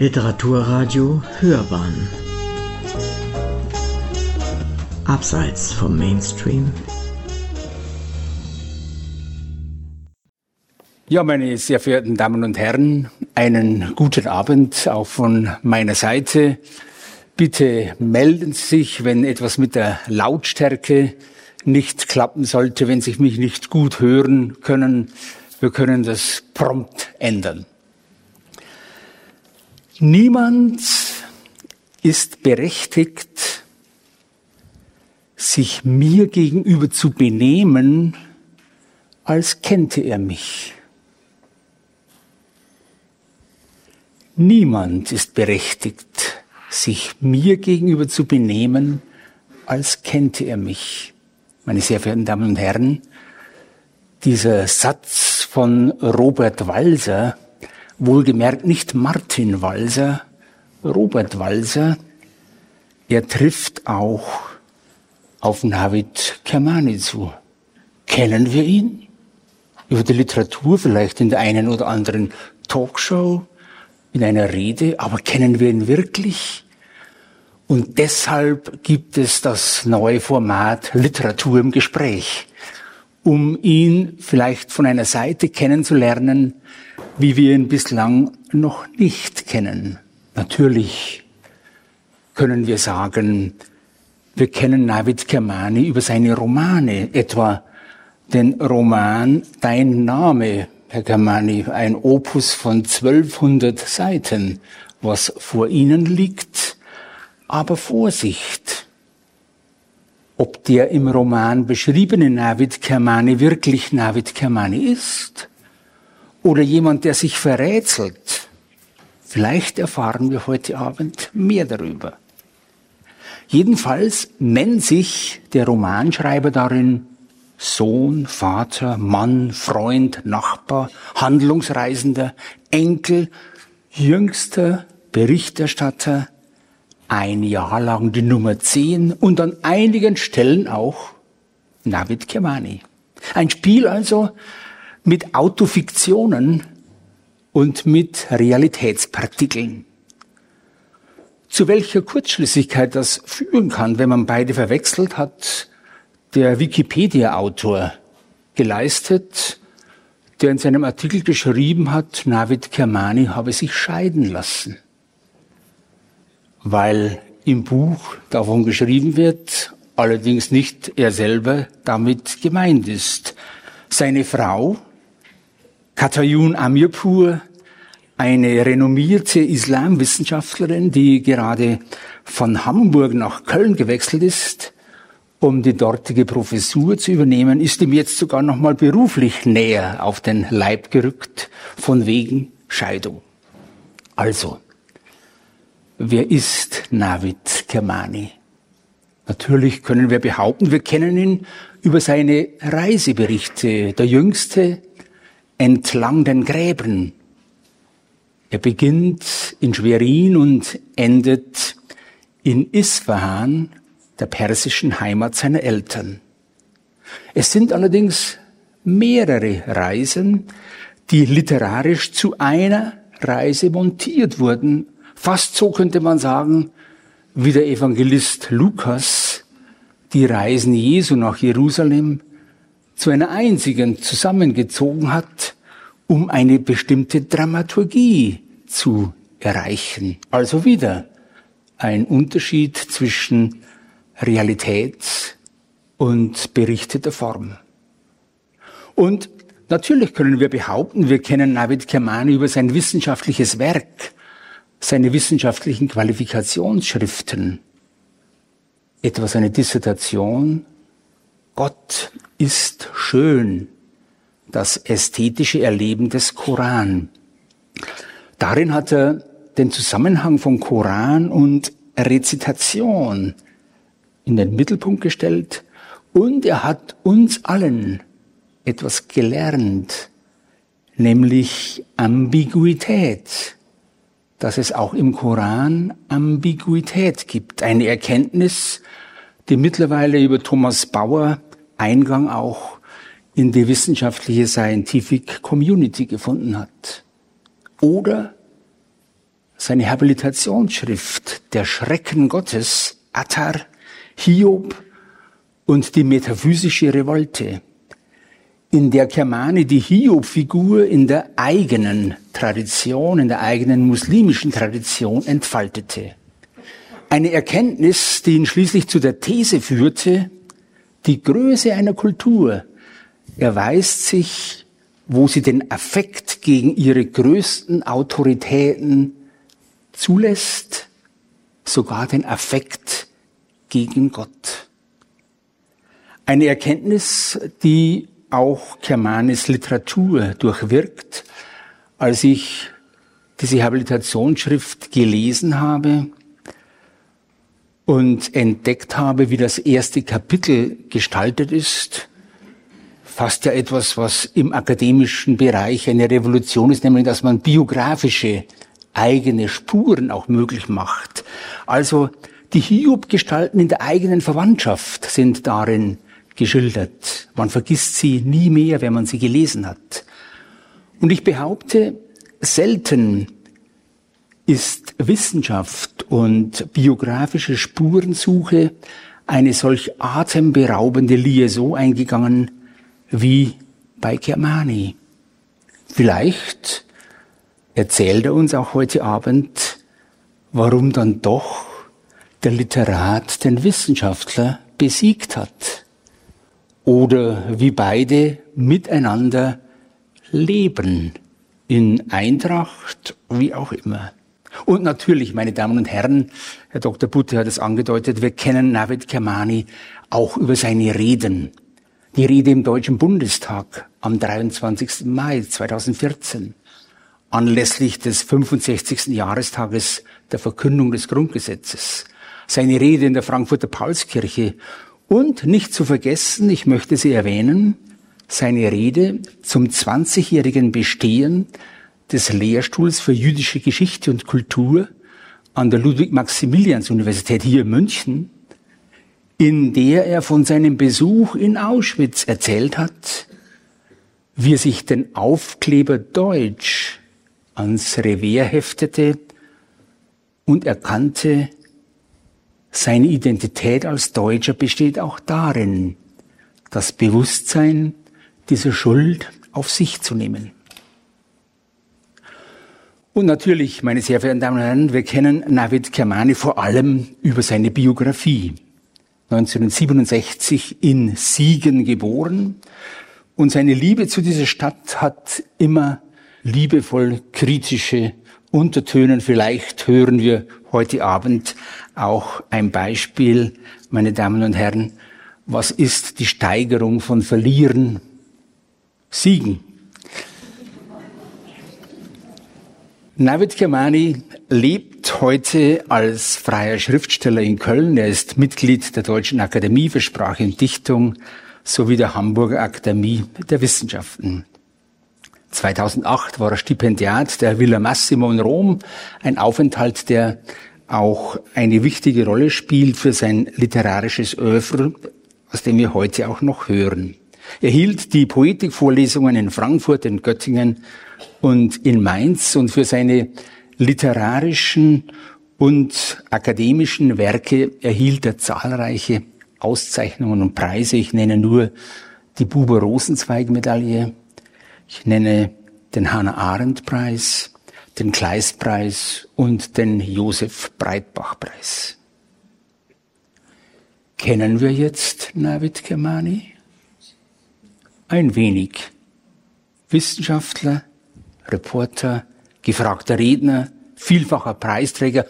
Literaturradio Hörbahn Abseits vom Mainstream Ja, meine sehr verehrten Damen und Herren, einen guten Abend auch von meiner Seite. Bitte melden Sie sich, wenn etwas mit der Lautstärke nicht klappen sollte, wenn Sie mich nicht gut hören können. Wir können das prompt ändern. Niemand ist berechtigt, sich mir gegenüber zu benehmen, als kennte er mich. Niemand ist berechtigt, sich mir gegenüber zu benehmen, als kennte er mich. Meine sehr verehrten Damen und Herren, dieser Satz von Robert Walser, wohlgemerkt nicht Martin Walser, Robert Walser, er trifft auch auf Navid Kermani zu. Kennen wir ihn? Über die Literatur vielleicht in der einen oder anderen Talkshow, in einer Rede, aber kennen wir ihn wirklich? Und deshalb gibt es das neue Format Literatur im Gespräch, um ihn vielleicht von einer Seite kennenzulernen, wie wir ihn bislang noch nicht kennen. Natürlich können wir sagen, wir kennen Navid Kermani über seine Romane, etwa den Roman Dein Name Herr Kamani, ein Opus von 1200 Seiten, was vor Ihnen liegt. Aber Vorsicht! Ob der im Roman beschriebene Navid Kermani wirklich Navid Kermani ist oder jemand, der sich verrätselt, vielleicht erfahren wir heute Abend mehr darüber. Jedenfalls nennt sich der Romanschreiber darin Sohn, Vater, Mann, Freund, Nachbar, Handlungsreisender, Enkel, jüngster Berichterstatter, ein Jahr lang die Nummer 10 und an einigen Stellen auch Navid Kermani. Ein Spiel also mit Autofiktionen und mit Realitätspartikeln. Zu welcher Kurzschlüssigkeit das führen kann, wenn man beide verwechselt, hat der Wikipedia-Autor geleistet, der in seinem Artikel geschrieben hat, Navid Kermani habe sich scheiden lassen. Weil im Buch davon geschrieben wird, allerdings nicht er selber damit gemeint ist. Seine Frau, Katayun Amirpur, eine renommierte Islamwissenschaftlerin, die gerade von Hamburg nach Köln gewechselt ist, um die dortige Professur zu übernehmen, ist ihm jetzt sogar noch mal beruflich näher auf den Leib gerückt, von wegen Scheidung. Also, wer ist Navid Kermani? Natürlich können wir behaupten, wir kennen ihn über seine Reiseberichte. Der jüngste entlang den Gräben. Er beginnt in Schwerin und endet in Isfahan der persischen Heimat seiner Eltern. Es sind allerdings mehrere Reisen, die literarisch zu einer Reise montiert wurden. Fast so könnte man sagen, wie der Evangelist Lukas die Reisen Jesu nach Jerusalem zu einer einzigen zusammengezogen hat, um eine bestimmte Dramaturgie zu erreichen. Also wieder ein Unterschied zwischen Realität und berichteter Form. Und natürlich können wir behaupten, wir kennen Navid Kermani über sein wissenschaftliches Werk, seine wissenschaftlichen Qualifikationsschriften, etwa seine Dissertation Gott ist schön, das ästhetische Erleben des Koran. Darin hat er den Zusammenhang von Koran und Rezitation in den Mittelpunkt gestellt und er hat uns allen etwas gelernt, nämlich Ambiguität, dass es auch im Koran Ambiguität gibt, eine Erkenntnis, die mittlerweile über Thomas Bauer Eingang auch in die wissenschaftliche Scientific Community gefunden hat. Oder seine Habilitationsschrift Der Schrecken Gottes, Attar, Hiob und die metaphysische Revolte, in der Kermani die Hiob-Figur in der eigenen Tradition, in der eigenen muslimischen Tradition entfaltete. Eine Erkenntnis, die ihn schließlich zu der These führte, die Größe einer Kultur erweist sich, wo sie den Affekt gegen ihre größten Autoritäten zulässt, sogar den Affekt gegen Gott. Eine Erkenntnis, die auch Kermanes Literatur durchwirkt. Als ich diese Habilitationsschrift gelesen habe, und entdeckt habe, wie das erste Kapitel gestaltet ist, fast ja etwas, was im akademischen Bereich eine Revolution ist, nämlich dass man biografische eigene Spuren auch möglich macht. Also die Hiob-Gestalten in der eigenen Verwandtschaft sind darin geschildert. Man vergisst sie nie mehr, wenn man sie gelesen hat. Und ich behaupte, selten ist Wissenschaft und biografische Spurensuche eine solch atemberaubende Liaison eingegangen wie bei Germani. Vielleicht erzählt er uns auch heute Abend, warum dann doch der Literat den Wissenschaftler besiegt hat. Oder wie beide miteinander leben, in Eintracht, wie auch immer. Und natürlich, meine Damen und Herren, Herr Dr. Butte hat es angedeutet, wir kennen Navid Kermani auch über seine Reden. Die Rede im Deutschen Bundestag am 23. Mai 2014 anlässlich des 65. Jahrestages der Verkündung des Grundgesetzes. Seine Rede in der Frankfurter Paulskirche und nicht zu vergessen, ich möchte sie erwähnen, seine Rede zum 20-jährigen Bestehen des Lehrstuhls für jüdische Geschichte und Kultur an der Ludwig-Maximilians-Universität hier in München, in der er von seinem Besuch in Auschwitz erzählt hat, wie er sich den Aufkleber Deutsch ans Revers heftete und erkannte, seine Identität als Deutscher besteht auch darin, das Bewusstsein dieser Schuld auf sich zu nehmen. Und natürlich, meine sehr verehrten Damen und Herren, wir kennen Navid Kermani vor allem über seine Biografie. 1967 in Siegen geboren. Und seine Liebe zu dieser Stadt hat immer liebevoll kritische Untertönen. Vielleicht hören wir heute Abend auch ein Beispiel, meine Damen und Herren. Was ist die Steigerung von Verlieren? Siegen. Navid Kermani lebt heute als freier Schriftsteller in Köln. Er ist Mitglied der Deutschen Akademie für Sprache und Dichtung sowie der Hamburger Akademie der Wissenschaften. 2008 war er Stipendiat der Villa Massimo in Rom, ein Aufenthalt, der auch eine wichtige Rolle spielt für sein literarisches Oeuvre, aus dem wir heute auch noch hören. Er hielt die Poetikvorlesungen in Frankfurt, in Göttingen und in Mainz und für seine literarischen und akademischen Werke erhielt er zahlreiche Auszeichnungen und Preise. Ich nenne nur die Buber Rosenzweig Medaille, ich nenne den Hannah Arendt Preis, den Kleist-Preis und den Josef Breitbach Preis. Kennen wir jetzt Navid Kermani? Ein wenig. Wissenschaftler, Reporter, gefragter Redner, vielfacher Preisträger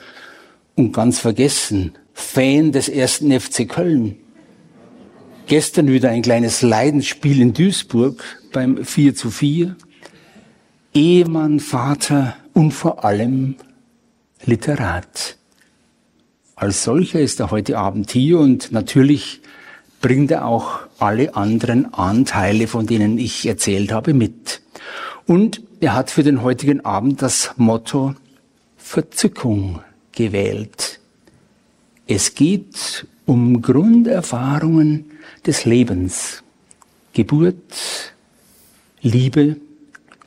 und ganz vergessen, Fan des ersten FC Köln. Gestern wieder ein kleines Leidensspiel in Duisburg beim 4 zu 4. Ehemann, Vater und vor allem Literat. Als solcher ist er heute Abend hier und natürlich bringt er auch alle anderen Anteile, von denen ich erzählt habe, mit. Und er hat für den heutigen Abend das Motto Verzückung gewählt. Es geht um Grunderfahrungen des Lebens. Geburt, Liebe,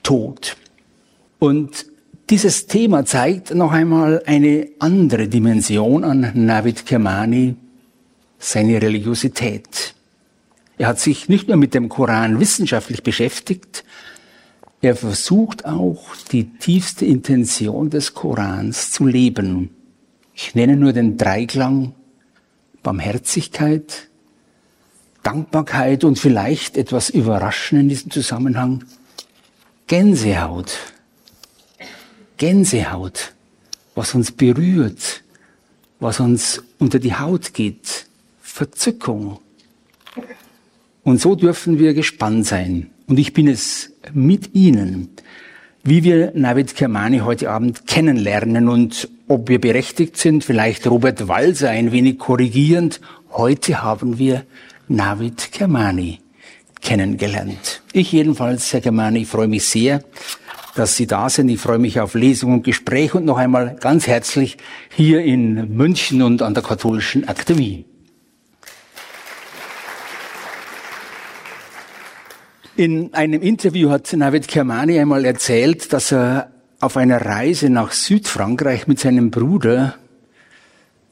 Tod. Und Dieses Thema zeigt noch einmal eine andere Dimension an Navid Kermani, seine Religiosität. Er hat sich nicht nur mit dem Koran wissenschaftlich beschäftigt, er versucht auch die tiefste Intention des Korans zu leben. Ich nenne nur den Dreiklang Barmherzigkeit, Dankbarkeit und vielleicht etwas überraschend in diesem Zusammenhang Gänsehaut. Gänsehaut, was uns berührt, was uns unter die Haut geht, Verzückung. Und so dürfen wir gespannt sein. Und ich bin es mit Ihnen, wie wir Navid Kermani heute Abend kennenlernen und ob wir berechtigt sind, vielleicht Robert Walser ein wenig korrigierend. Heute haben wir Navid Kermani kennengelernt. Ich jedenfalls, Herr Kermani, freue mich sehr, dass Sie da sind. Ich freue mich auf Lesung und Gespräch und noch einmal ganz herzlich hier in München und an der Katholischen Akademie. In einem Interview hat Navid Kermani einmal erzählt, dass er auf einer Reise nach Südfrankreich mit seinem Bruder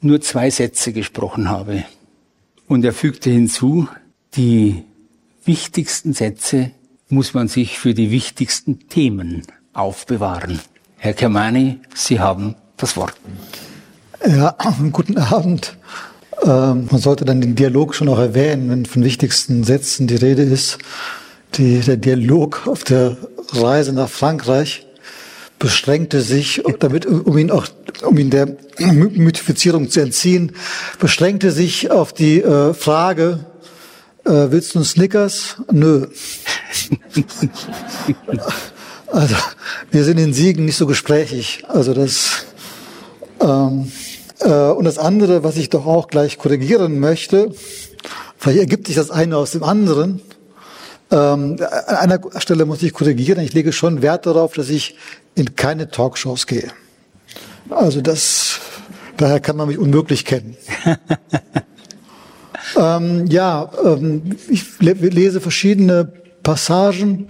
nur zwei Sätze gesprochen habe. Und er fügte hinzu, die wichtigsten Sätze muss man sich für die wichtigsten Themen aufbewahren. Herr Kermani, Sie haben das Wort. Ja, guten Abend. Ähm, man sollte dann den Dialog schon auch erwähnen, wenn von wichtigsten Sätzen die Rede ist. Die, der Dialog auf der Reise nach Frankreich beschränkte sich, damit, um ihn auch, um ihn der Mythifizierung zu entziehen, beschränkte sich auf die äh, Frage, äh, willst du einen Snickers? Nö. also, wir sind in Siegen nicht so gesprächig. Also das, ähm, äh, und das andere, was ich doch auch gleich korrigieren möchte, vielleicht ergibt sich das eine aus dem anderen, ähm, an einer Stelle muss ich korrigieren. Ich lege schon Wert darauf, dass ich in keine Talkshows gehe. Also das, daher kann man mich unmöglich kennen. ähm, ja, ähm, ich lese verschiedene Passagen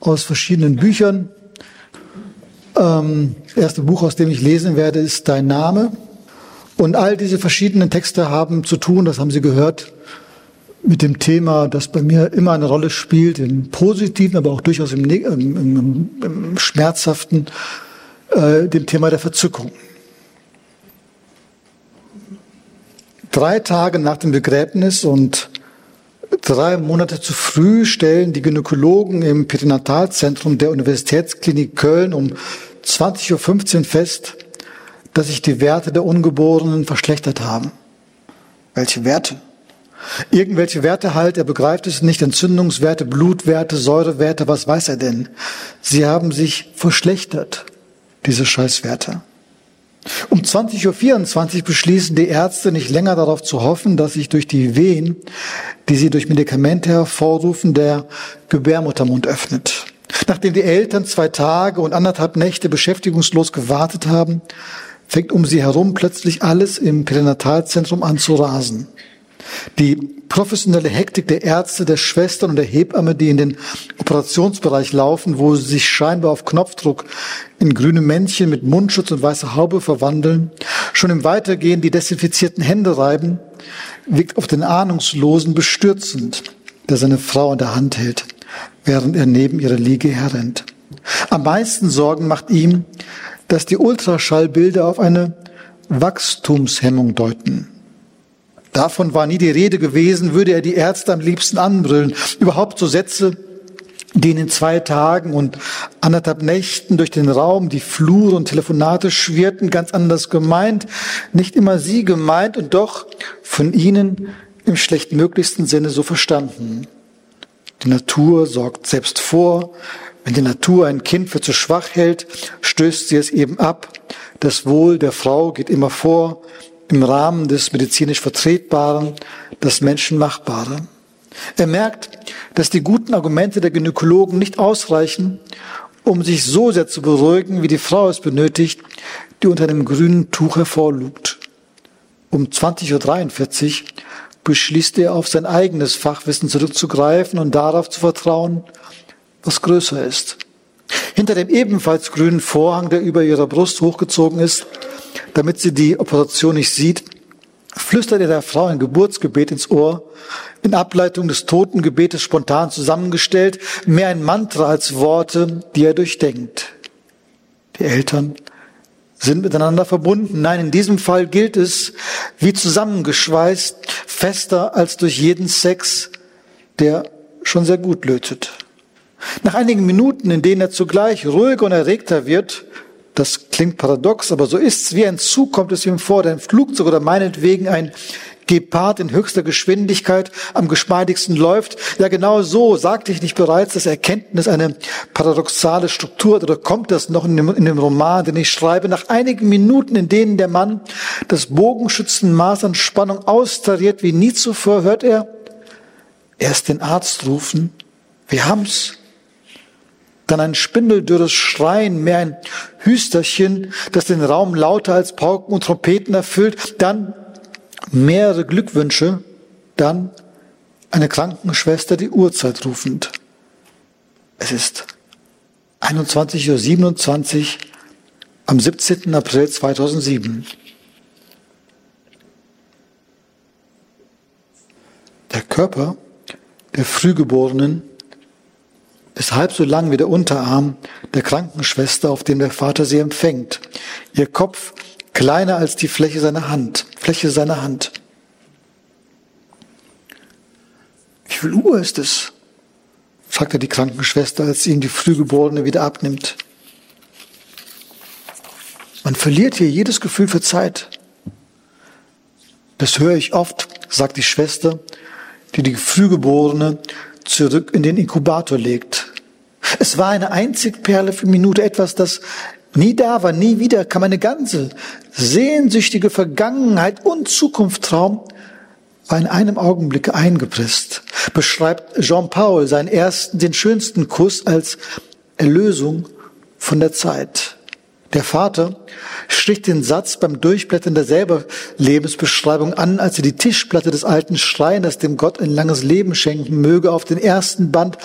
aus verschiedenen Büchern. Ähm, das erste Buch, aus dem ich lesen werde, ist Dein Name. Und all diese verschiedenen Texte haben zu tun, das haben Sie gehört, mit dem Thema, das bei mir immer eine Rolle spielt, im positiven, aber auch durchaus im, im, im, im schmerzhaften, äh, dem Thema der Verzückung. Drei Tage nach dem Begräbnis und drei Monate zu früh stellen die Gynäkologen im Perinatalzentrum der Universitätsklinik Köln um 20.15 Uhr fest, dass sich die Werte der Ungeborenen verschlechtert haben. Welche Werte? Irgendwelche Werte halt, er begreift es nicht, Entzündungswerte, Blutwerte, Säurewerte, was weiß er denn? Sie haben sich verschlechtert, diese Scheißwerte. Um 20.24 Uhr beschließen die Ärzte nicht länger darauf zu hoffen, dass sich durch die Wehen, die sie durch Medikamente hervorrufen, der Gebärmuttermund öffnet. Nachdem die Eltern zwei Tage und anderthalb Nächte beschäftigungslos gewartet haben, fängt um sie herum plötzlich alles im Pränatalzentrum an zu rasen. Die professionelle Hektik der Ärzte, der Schwestern und der Hebamme, die in den Operationsbereich laufen, wo sie sich scheinbar auf Knopfdruck in grüne Männchen mit Mundschutz und weißer Haube verwandeln, schon im Weitergehen die desinfizierten Hände reiben, wirkt auf den Ahnungslosen bestürzend, der seine Frau in der Hand hält, während er neben ihrer Liege herrennt. Am meisten Sorgen macht ihm, dass die Ultraschallbilder auf eine Wachstumshemmung deuten. Davon war nie die Rede gewesen, würde er die Ärzte am liebsten anbrüllen. Überhaupt so Sätze, die in zwei Tagen und anderthalb Nächten durch den Raum, die Flure und Telefonate schwirrten, ganz anders gemeint, nicht immer sie gemeint und doch von ihnen im schlechtmöglichsten Sinne so verstanden. Die Natur sorgt selbst vor. Wenn die Natur ein Kind für zu schwach hält, stößt sie es eben ab. Das Wohl der Frau geht immer vor im Rahmen des medizinisch Vertretbaren, das Menschenmachbare. Er merkt, dass die guten Argumente der Gynäkologen nicht ausreichen, um sich so sehr zu beruhigen, wie die Frau es benötigt, die unter einem grünen Tuch hervorlugt. Um 20.43 Uhr beschließt er, auf sein eigenes Fachwissen zurückzugreifen und darauf zu vertrauen, was größer ist. Hinter dem ebenfalls grünen Vorhang, der über ihrer Brust hochgezogen ist, damit sie die Operation nicht sieht, flüstert er der Frau ein Geburtsgebet ins Ohr, in Ableitung des Totengebetes spontan zusammengestellt, mehr ein Mantra als Worte, die er durchdenkt. Die Eltern sind miteinander verbunden. Nein, in diesem Fall gilt es, wie zusammengeschweißt, fester als durch jeden Sex, der schon sehr gut lötet. Nach einigen Minuten, in denen er zugleich ruhiger und erregter wird, das klingt paradox, aber so ist's. Wie ein Zug kommt es ihm vor, der ein Flugzeug oder meinetwegen ein Gepard in höchster Geschwindigkeit am geschmeidigsten läuft. Ja, genau so sagte ich nicht bereits, dass Erkenntnis eine paradoxale Struktur hat, oder kommt das noch in dem, in dem Roman, den ich schreibe. Nach einigen Minuten, in denen der Mann das Bogenschützenmaß an Spannung austariert wie nie zuvor, hört er erst den Arzt rufen. Wir haben's dann ein spindeldürres Schreien, mehr ein Hüsterchen, das den Raum lauter als Pauken und Trompeten erfüllt, dann mehrere Glückwünsche, dann eine Krankenschwester die Uhrzeit rufend. Es ist 21.27 Uhr am 17. April 2007. Der Körper der Frühgeborenen ist halb so lang wie der Unterarm der Krankenschwester, auf dem der Vater sie empfängt. Ihr Kopf kleiner als die Fläche seiner Hand, Fläche seiner Hand. Wie viel Uhr ist es? fragt er die Krankenschwester, als sie ihm die Frühgeborene wieder abnimmt. Man verliert hier jedes Gefühl für Zeit. Das höre ich oft, sagt die Schwester, die die Frühgeborene zurück in den Inkubator legt. Es war eine Einzigperle für Minute, etwas, das nie da war, nie wieder kam eine ganze sehnsüchtige Vergangenheit und Zukunftstraum war in einem Augenblick eingepresst. Beschreibt Jean-Paul seinen ersten, den schönsten Kuss als Erlösung von der Zeit. Der Vater strich den Satz beim Durchblättern der selber Lebensbeschreibung an, als er die Tischplatte des alten Schreiners, dem Gott ein langes Leben schenken möge, auf den ersten Band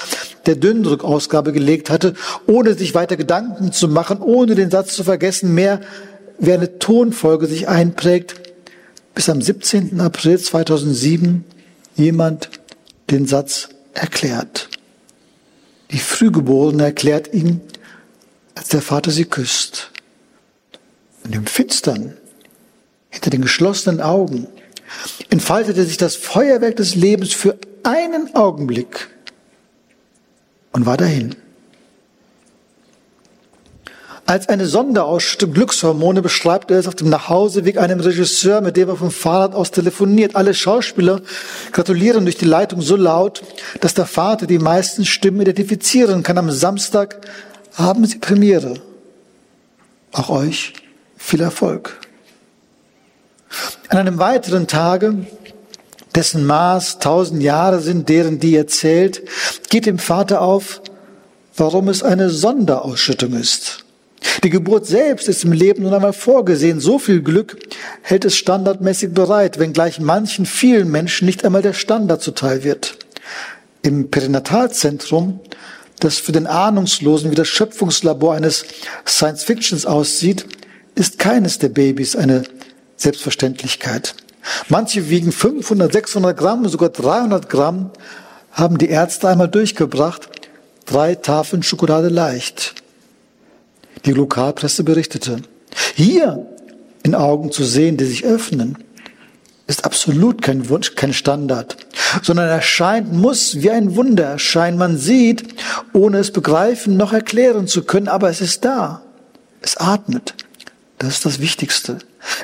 der Dünndrückausgabe gelegt hatte, ohne sich weiter Gedanken zu machen, ohne den Satz zu vergessen, mehr wie eine Tonfolge sich einprägt, bis am 17. April 2007 jemand den Satz erklärt. Die Frühgeborene erklärt ihn, als der Vater sie küsst. Und im Finstern, hinter den geschlossenen Augen, entfaltete sich das Feuerwerk des Lebens für einen Augenblick und war dahin. Als eine Sonderausschüttung Glückshormone beschreibt er es auf dem Nachhauseweg einem Regisseur, mit dem er vom Fahrrad aus telefoniert. Alle Schauspieler gratulieren durch die Leitung so laut, dass der Vater die meisten Stimmen identifizieren kann. Am Samstag haben Sie Premiere. Auch euch viel Erfolg. An einem weiteren Tage, dessen Maß tausend Jahre sind, deren die erzählt, geht dem Vater auf, warum es eine Sonderausschüttung ist. Die Geburt selbst ist im Leben nun einmal vorgesehen. So viel Glück hält es standardmäßig bereit, wenngleich manchen vielen Menschen nicht einmal der Standard zuteil wird. Im Perinatalzentrum, das für den Ahnungslosen wie das Schöpfungslabor eines Science-Fictions aussieht, ist keines der Babys eine Selbstverständlichkeit. Manche wiegen 500, 600 Gramm, sogar 300 Gramm, haben die Ärzte einmal durchgebracht. Drei Tafeln Schokolade leicht. Die Lokalpresse berichtete. Hier in Augen zu sehen, die sich öffnen, ist absolut kein Wunsch, kein Standard, sondern erscheint, muss wie ein Wunder erscheinen. Man sieht, ohne es begreifen noch erklären zu können, aber es ist da. Es atmet. Das ist das Wichtigste.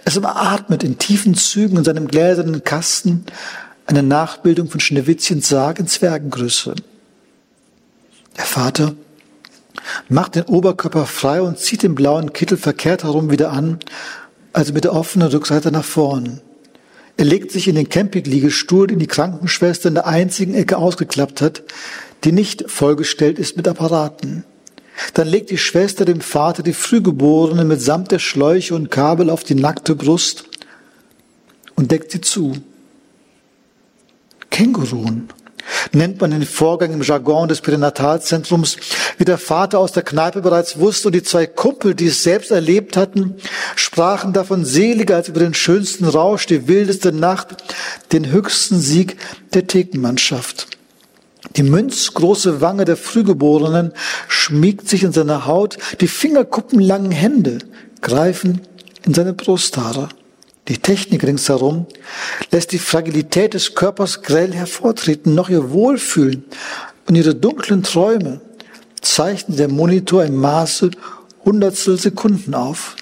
Es atmet in tiefen Zügen in seinem gläsernen Kasten eine Nachbildung von Schneewittchens Sarg in Zwergengröße. Der Vater macht den Oberkörper frei und zieht den blauen Kittel verkehrt herum wieder an, also mit der offenen Rückseite nach vorn. Er legt sich in den Campingliegestuhl, den die Krankenschwester in der einzigen Ecke ausgeklappt hat, die nicht vollgestellt ist mit Apparaten. Dann legt die Schwester dem Vater die Frühgeborene mitsamt der Schläuche und Kabel auf die nackte Brust und deckt sie zu. Känguruen nennt man den Vorgang im Jargon des Perinatalzentrums, wie der Vater aus der Kneipe bereits wusste und die zwei Kumpel, die es selbst erlebt hatten, sprachen davon seliger als über den schönsten Rausch, die wildeste Nacht, den höchsten Sieg der Thekenmannschaft. Die münzgroße Wange der Frühgeborenen schmiegt sich in seine Haut, die fingerkuppenlangen Hände greifen in seine Brusthaare. Die Technik ringsherum lässt die Fragilität des Körpers grell hervortreten, noch ihr Wohlfühlen und ihre dunklen Träume zeichnet der Monitor im Maße Hundertstel Sekunden auf.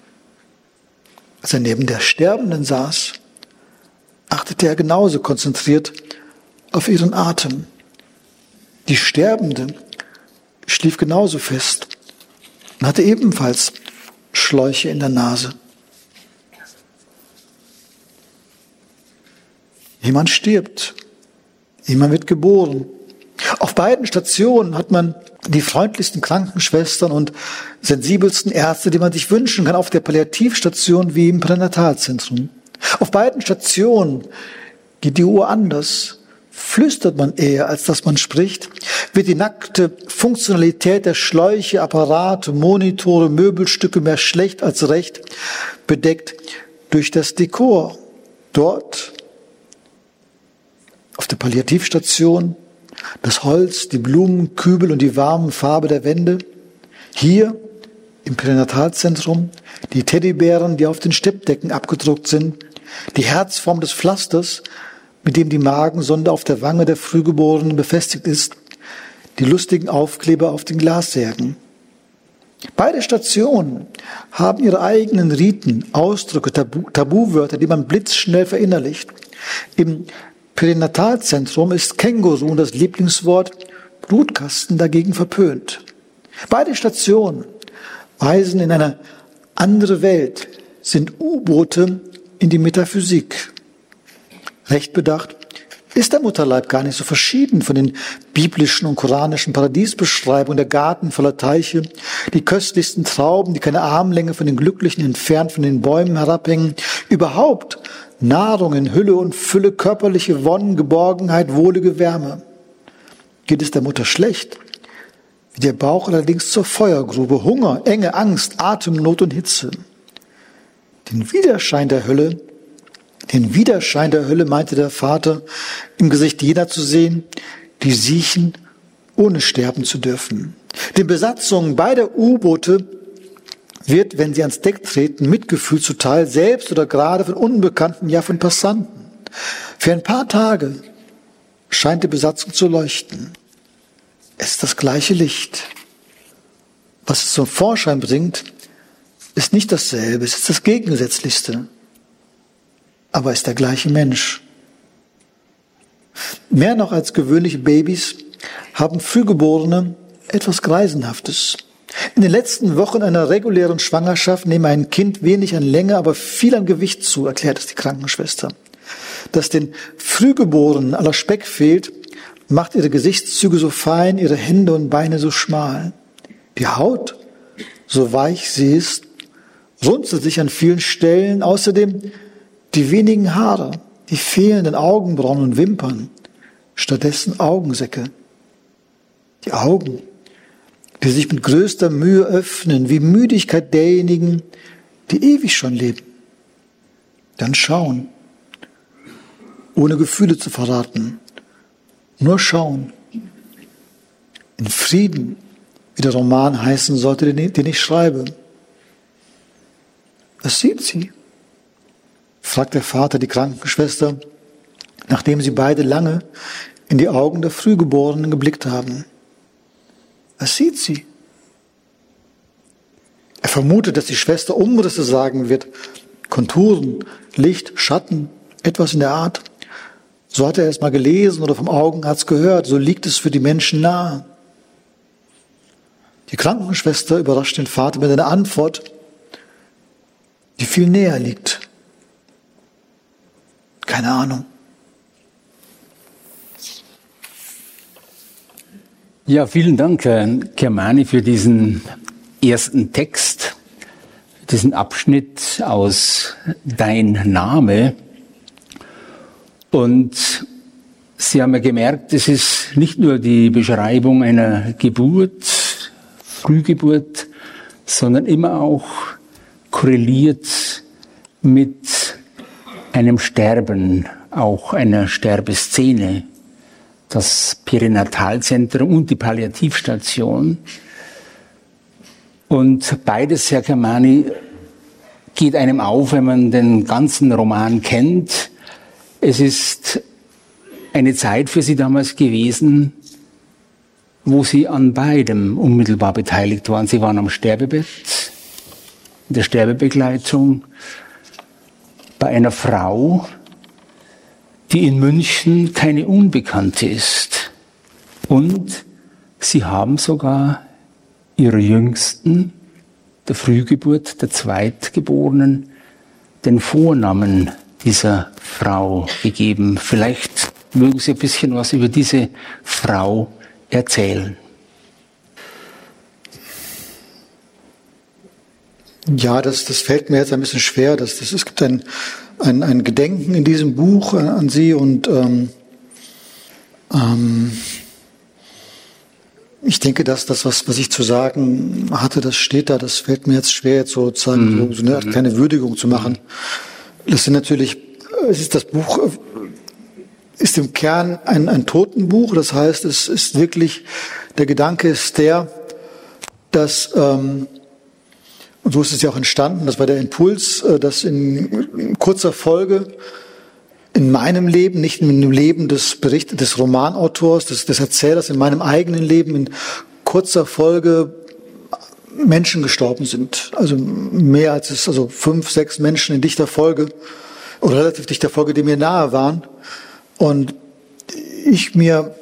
Als er neben der Sterbenden saß, achtete er genauso konzentriert auf ihren Atem. Die Sterbende schlief genauso fest und hatte ebenfalls Schläuche in der Nase. Jemand stirbt. Jemand wird geboren. Auf beiden Stationen hat man die freundlichsten Krankenschwestern und sensibelsten Ärzte, die man sich wünschen kann, auf der Palliativstation wie im Pränatalzentrum. Auf beiden Stationen geht die Uhr anders. Flüstert man eher, als dass man spricht, wird die nackte Funktionalität der Schläuche, Apparate, Monitore, Möbelstücke mehr schlecht als recht bedeckt durch das Dekor. Dort auf der Palliativstation, das Holz, die Blumen, Kübel und die warme Farbe der Wände. Hier im Pränatalzentrum die Teddybären, die auf den Steppdecken abgedruckt sind, die Herzform des Pflasters, mit dem die Magensonde auf der Wange der Frühgeborenen befestigt ist, die lustigen Aufkleber auf den Glassärgen. Beide Stationen haben ihre eigenen Riten, Ausdrücke, Tabu, Tabuwörter, die man blitzschnell verinnerlicht. Im Pränatalzentrum ist Känguru das Lieblingswort, Blutkasten dagegen verpönt. Beide Stationen weisen in eine andere Welt, sind U-Boote in die Metaphysik. Recht bedacht ist der Mutterleib gar nicht so verschieden von den biblischen und koranischen Paradiesbeschreibungen, der Garten voller Teiche, die köstlichsten Trauben, die keine Armlänge von den Glücklichen entfernt von den Bäumen herabhängen. Überhaupt Nahrung in Hülle und Fülle, körperliche Wonnen, Geborgenheit, wohlige Wärme. Geht es der Mutter schlecht, wird der Bauch allerdings zur Feuergrube, Hunger, Enge, Angst, Atemnot und Hitze. Den Widerschein der Hölle, den Widerschein der Hölle meinte der Vater im Gesicht jener zu sehen, die siechen, ohne sterben zu dürfen. Den Besatzungen beider U-Boote wird, wenn sie ans Deck treten, Mitgefühl zuteil, selbst oder gerade von Unbekannten, ja von Passanten. Für ein paar Tage scheint die Besatzung zu leuchten. Es ist das gleiche Licht. Was es zum Vorschein bringt, ist nicht dasselbe, es ist das Gegensätzlichste. Aber ist der gleiche Mensch. Mehr noch als gewöhnliche Babys haben Frühgeborene etwas Greisenhaftes. In den letzten Wochen einer regulären Schwangerschaft nehme ein Kind wenig an Länge, aber viel an Gewicht zu, erklärt es die Krankenschwester. Dass den Frühgeborenen aller Speck fehlt, macht ihre Gesichtszüge so fein, ihre Hände und Beine so schmal. Die Haut, so weich sie ist, runzelt sich an vielen Stellen. Außerdem die wenigen Haare, die fehlenden Augenbrauen und Wimpern, stattdessen Augensäcke. Die Augen, die sich mit größter Mühe öffnen, wie Müdigkeit derjenigen, die ewig schon leben. Dann schauen, ohne Gefühle zu verraten, nur schauen. In Frieden, wie der Roman heißen sollte, den ich schreibe. Was sieht sie? Fragt der Vater die Krankenschwester, nachdem sie beide lange in die Augen der Frühgeborenen geblickt haben. Was sieht sie? Er vermutet, dass die Schwester Umrisse sagen wird. Konturen, Licht, Schatten, etwas in der Art. So hat er es mal gelesen oder vom Augenarzt gehört. So liegt es für die Menschen nahe. Die Krankenschwester überrascht den Vater mit einer Antwort, die viel näher liegt. Keine Ahnung. Ja, vielen Dank, Kermani, für diesen ersten Text, diesen Abschnitt aus Dein Name. Und Sie haben ja gemerkt, es ist nicht nur die Beschreibung einer Geburt, Frühgeburt, sondern immer auch korreliert mit einem Sterben, auch einer Sterbeszene. Das Perinatalzentrum und die Palliativstation. Und beides, Herr Kamani, geht einem auf, wenn man den ganzen Roman kennt. Es ist eine Zeit für Sie damals gewesen, wo Sie an beidem unmittelbar beteiligt waren. Sie waren am Sterbebett, in der Sterbebegleitung, bei einer Frau, die in München keine Unbekannte ist. Und Sie haben sogar Ihrer Jüngsten, der Frühgeburt, der Zweitgeborenen, den Vornamen dieser Frau gegeben. Vielleicht mögen Sie ein bisschen was über diese Frau erzählen. Ja, das, das fällt mir jetzt ein bisschen schwer. Das, das, es gibt ein, ein, ein Gedenken in diesem Buch an, an sie und ähm, ähm, ich denke, dass das, was, was ich zu sagen hatte, das steht da. Das fällt mir jetzt schwer, jetzt sozusagen mhm. so, so eine kleine Würdigung zu machen. Das sind natürlich, es ist das Buch, ist im Kern ein, ein Totenbuch. Das heißt, es ist wirklich, der Gedanke ist der, dass, ähm, und so ist es ja auch entstanden, das war der Impuls, äh, dass in, kurzer Folge in meinem Leben, nicht in dem Leben des Bericht, des Romanautors, des, des Erzählers, in meinem eigenen Leben in kurzer Folge Menschen gestorben sind. Also mehr als es, also fünf, sechs Menschen in dichter Folge oder relativ dichter Folge, die mir nahe waren. Und ich mir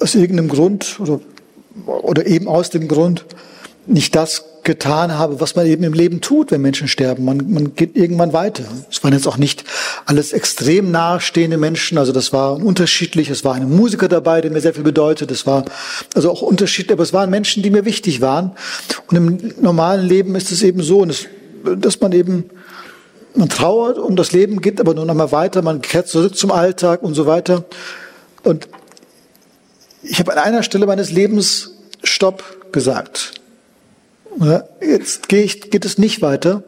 aus irgendeinem Grund oder, oder eben aus dem Grund nicht das getan habe, was man eben im Leben tut, wenn Menschen sterben. Man, man geht irgendwann weiter. Es waren jetzt auch nicht alles extrem nahestehende Menschen, also das war unterschiedlich. Es war ein Musiker dabei, der mir sehr viel bedeutet. Es war also auch unterschiedlich, aber es waren Menschen, die mir wichtig waren. Und im normalen Leben ist es eben so, dass man eben man trauert um das Leben, geht aber nur noch mal weiter, man kehrt zurück zum Alltag und so weiter. Und ich habe an einer Stelle meines Lebens Stopp gesagt. Jetzt geht, geht es nicht weiter.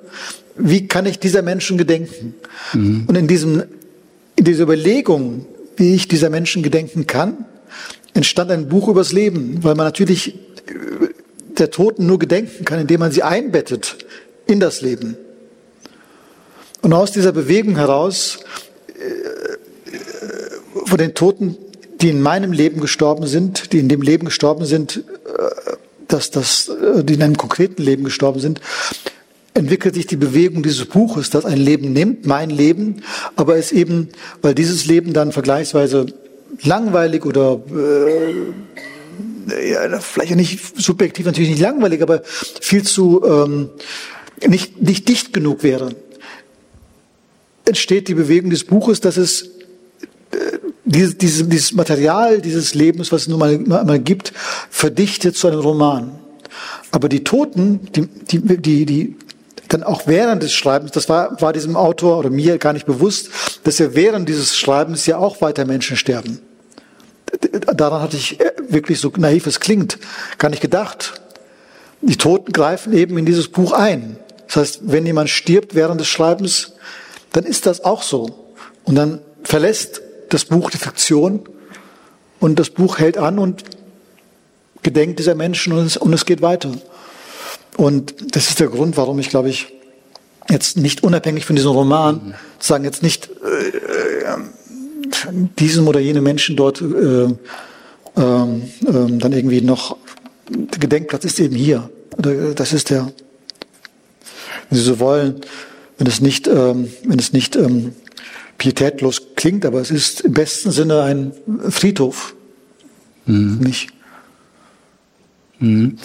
Wie kann ich dieser Menschen gedenken? Mhm. Und in, diesem, in dieser Überlegung, wie ich dieser Menschen gedenken kann, entstand ein Buch übers Leben, weil man natürlich der Toten nur gedenken kann, indem man sie einbettet in das Leben. Und aus dieser Bewegung heraus, äh, von den Toten, die in meinem Leben gestorben sind, die in dem Leben gestorben sind, äh, dass das, äh, die in einem konkreten Leben gestorben sind, entwickelt sich die Bewegung dieses Buches, das ein Leben nimmt, mein Leben, aber es eben, weil dieses Leben dann vergleichsweise langweilig oder äh, ja, vielleicht nicht subjektiv natürlich nicht langweilig, aber viel zu ähm, nicht, nicht dicht genug wäre, entsteht die Bewegung des Buches, dass es dieses, dieses, dieses Material dieses Lebens, was es nun mal, mal gibt, verdichtet zu einem Roman. Aber die Toten, die, die, die, die dann auch während des Schreibens, das war, war diesem Autor oder mir gar nicht bewusst, dass ja während dieses Schreibens ja auch weiter Menschen sterben. Daran hatte ich äh, wirklich so naiv es klingt, gar nicht gedacht. Die Toten greifen eben in dieses Buch ein. Das heißt, wenn jemand stirbt während des Schreibens, dann ist das auch so. Und dann verlässt das Buch die Fiktion und das Buch hält an und gedenkt dieser Menschen und es, und es geht weiter. Und das ist der Grund, warum ich, glaube ich, jetzt nicht unabhängig von diesem Roman, sagen jetzt nicht äh, äh, diesem oder jene Menschen dort äh, äh, dann irgendwie noch, der Gedenkplatz ist eben hier. Das ist der, wenn Sie so wollen, wenn es nicht, ähm, wenn es nicht ähm, pietätlos klingt, aber es ist im besten Sinne ein Friedhof. Mhm. Nicht? Mhm.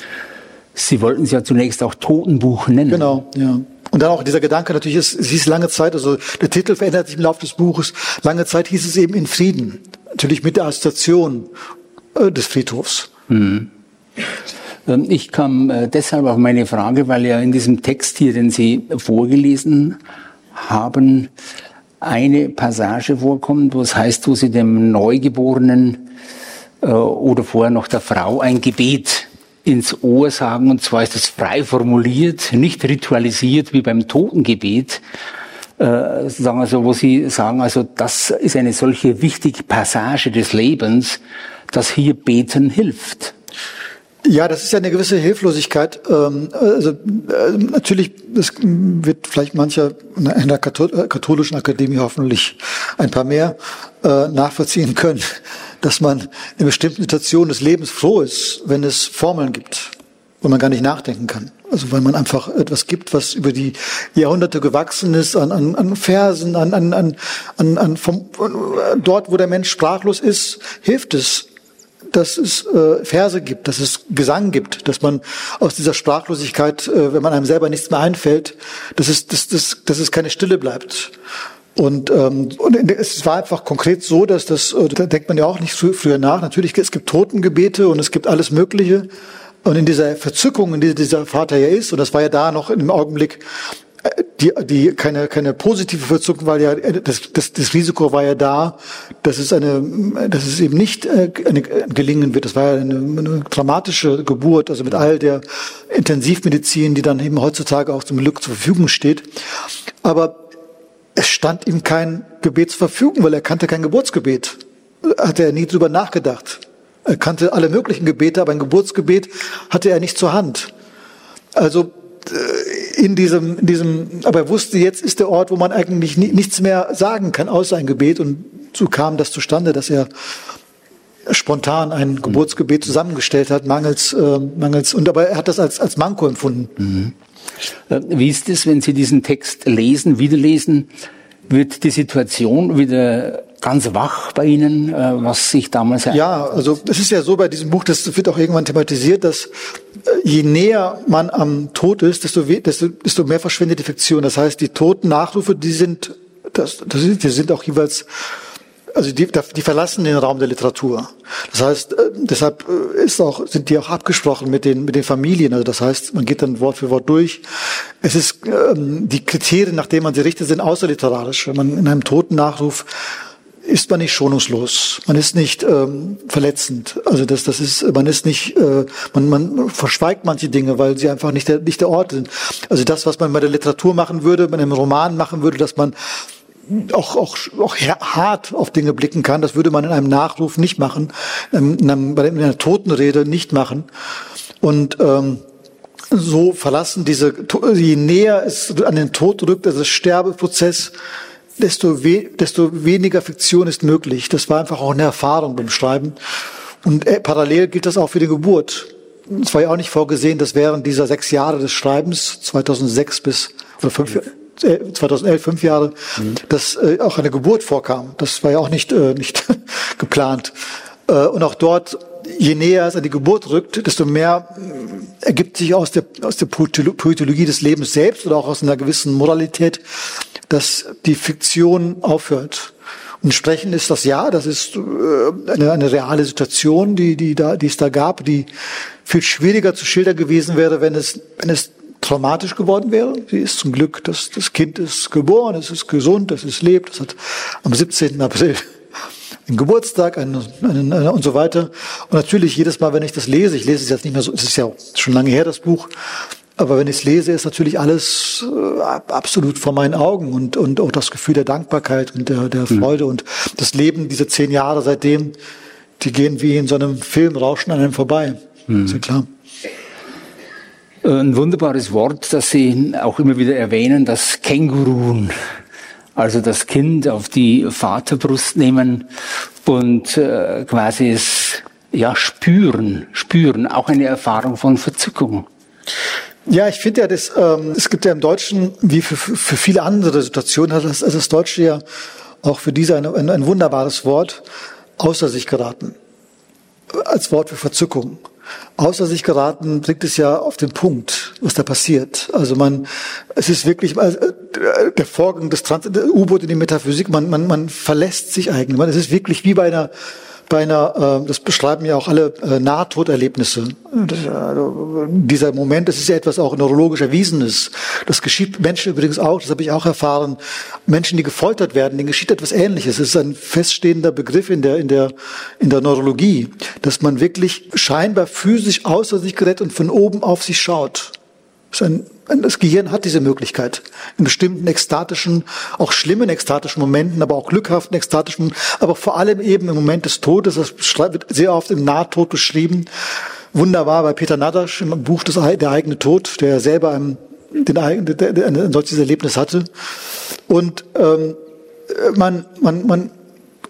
Sie wollten es ja zunächst auch Totenbuch nennen. Genau, ja. Und dann auch dieser Gedanke natürlich, es, es hieß lange Zeit, also der Titel verändert sich im Laufe des Buches, lange Zeit hieß es eben in Frieden. Natürlich mit der Assoziation äh, des Friedhofs. Mhm. Ähm, ich kam äh, deshalb auf meine Frage, weil ja in diesem Text hier, den Sie vorgelesen haben, eine Passage vorkommt, wo es heißt, wo sie dem Neugeborenen äh, oder vorher noch der Frau ein Gebet ins Ohr sagen. Und zwar ist es frei formuliert, nicht ritualisiert wie beim Totengebet. Äh, sagen also, wo sie sagen, also das ist eine solche wichtige Passage des Lebens, dass hier Beten hilft. Ja, das ist ja eine gewisse Hilflosigkeit. Ähm, also äh, natürlich, das wird vielleicht mancher in der äh, katholischen Akademie hoffentlich ein paar mehr äh, nachvollziehen können, dass man in bestimmten Situationen des Lebens froh ist, wenn es Formeln gibt, wo man gar nicht nachdenken kann. Also weil man einfach etwas gibt, was über die Jahrhunderte gewachsen ist, an, an, an Versen, an, an, an, an, an vom, dort, wo der Mensch sprachlos ist, hilft es, dass es äh, Verse gibt, dass es Gesang gibt, dass man aus dieser Sprachlosigkeit, äh, wenn man einem selber nichts mehr einfällt, dass es, dass, dass, dass es keine Stille bleibt. Und, ähm, und es war einfach konkret so, dass das, äh, da denkt man ja auch nicht früher nach, natürlich, es gibt Totengebete und es gibt alles Mögliche. Und in dieser Verzückung, in der dieser Vater ja ist, und das war ja da noch im Augenblick, die, die keine, keine positive Verzug, weil ja das, das, das Risiko war ja da, dass es eine, dass es eben nicht äh, eine, gelingen wird. Das war ja eine, eine dramatische Geburt, also mit all der Intensivmedizin, die dann eben heutzutage auch zum Glück zur Verfügung steht. Aber es stand ihm kein Gebet zur Verfügung, weil er kannte kein Geburtsgebet. Hatte er nie drüber nachgedacht. Er kannte alle möglichen Gebete, aber ein Geburtsgebet hatte er nicht zur Hand. Also in diesem, in diesem, aber er wusste, jetzt ist der Ort, wo man eigentlich nichts mehr sagen kann, außer ein Gebet. Und so kam das zustande, dass er spontan ein Geburtsgebet zusammengestellt hat, mangels, äh, mangels, und aber er hat das als, als Manko empfunden. Mhm. Äh, wie ist es, wenn Sie diesen Text lesen, wiederlesen? Wird die Situation wieder ganz wach bei Ihnen, äh, was sich damals... Ja, also es ist ja so bei diesem Buch, das wird auch irgendwann thematisiert, dass äh, je näher man am Tod ist, desto, desto, desto mehr verschwindet die Fiktion. Das heißt, die toten Nachrufe, die sind, das, das, die sind auch jeweils also die, die verlassen den Raum der Literatur. Das heißt, äh, deshalb ist auch, sind die auch abgesprochen mit den, mit den Familien. Also das heißt, man geht dann Wort für Wort durch. Es ist, ähm, die Kriterien, nach denen man sie richtet, sind außerliterarisch. Wenn man in einem Totennachruf ist man nicht schonungslos, man ist nicht ähm, verletzend. Also das, das ist, man ist nicht, äh, man, man verschweigt manche Dinge, weil sie einfach nicht der, nicht der Ort sind. Also das, was man bei der Literatur machen würde, bei einem Roman machen würde, dass man auch, auch, auch hart auf Dinge blicken kann, das würde man in einem Nachruf nicht machen, in, einem, in einer Totenrede nicht machen. Und ähm, so verlassen diese, je näher es an den Tod rückt, also Sterbeprozess, desto, we desto weniger Fiktion ist möglich. Das war einfach auch eine Erfahrung beim Schreiben. Und äh, parallel gilt das auch für die Geburt. Es war ja auch nicht vorgesehen, dass während dieser sechs Jahre des Schreibens, 2006 bis, oder fünf, äh, 2011, fünf Jahre, mhm. dass äh, auch eine Geburt vorkam. Das war ja auch nicht, äh, nicht geplant. Äh, und auch dort, je näher es an die Geburt rückt, desto mehr äh, ergibt sich aus der, aus der Poetologie des Lebens selbst oder auch aus einer gewissen Moralität dass die Fiktion aufhört. Und entsprechend ist das ja, das ist äh, eine, eine reale Situation, die, die, da, die es da gab, die viel schwieriger zu schildern gewesen wäre, wenn es, wenn es traumatisch geworden wäre. Sie ist zum Glück, das, das Kind ist geboren, es ist gesund, es ist lebt, es hat am 17. April einen Geburtstag einen, einen, einen, und so weiter. Und natürlich jedes Mal, wenn ich das lese, ich lese es jetzt nicht mehr so, es ist ja schon lange her, das Buch, aber wenn ich es lese, ist natürlich alles äh, absolut vor meinen Augen und, und auch das Gefühl der Dankbarkeit und der, der mhm. Freude und das Leben, diese zehn Jahre seitdem, die gehen wie in so einem Film, rauschen an einem vorbei. Mhm. Ist ja klar. Ein wunderbares Wort, das Sie auch immer wieder erwähnen, das Kängurun. Also das Kind auf die Vaterbrust nehmen und äh, quasi es ja spüren, spüren, auch eine Erfahrung von Verzückung. Ja, ich finde ja, das, ähm, es gibt ja im Deutschen, wie für, für viele andere Situationen, hat das, das Deutsche ja auch für diese ein, ein, ein wunderbares Wort, außer sich geraten. Als Wort für Verzückung. Außer sich geraten bringt es ja auf den Punkt, was da passiert. Also man, es ist wirklich also der Vorgang des U-Boot in die Metaphysik. Man, man, man verlässt sich eigentlich. Man, es ist wirklich wie bei einer bei einer, äh, das beschreiben ja auch alle äh, Nahtoderlebnisse. Also, dieser Moment, das ist ja etwas auch neurologisch Erwiesenes. Das geschieht Menschen übrigens auch, das habe ich auch erfahren. Menschen, die gefoltert werden, denen geschieht etwas Ähnliches. Es ist ein feststehender Begriff in der, in der, in der Neurologie, dass man wirklich scheinbar physisch außer sich gerät und von oben auf sich schaut. Das Gehirn hat diese Möglichkeit. In bestimmten ekstatischen, auch schlimmen ekstatischen Momenten, aber auch glückhaften ekstatischen, aber vor allem eben im Moment des Todes, das wird sehr oft im Nahtod beschrieben. Wunderbar bei Peter Nadasch im Buch des, Der eigene Tod, der selber ein, den, ein solches Erlebnis hatte. Und ähm, man, man, man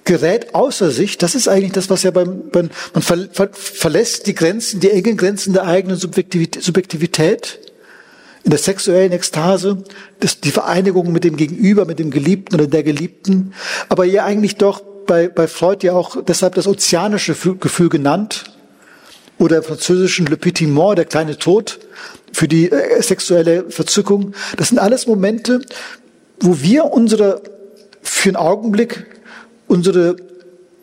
gerät außer sich. Das ist eigentlich das, was ja beim, beim man ver, ver, verlässt die Grenzen, die engen Grenzen der eigenen Subjektivität, Subjektivität in der sexuellen Ekstase, das, die Vereinigung mit dem Gegenüber, mit dem Geliebten oder der Geliebten, aber ja eigentlich doch bei, bei Freud ja auch deshalb das ozeanische Gefühl genannt oder im französischen Le Petit Mort, der kleine Tod, für die äh, sexuelle Verzückung. Das sind alles Momente, wo wir unsere, für einen Augenblick, unsere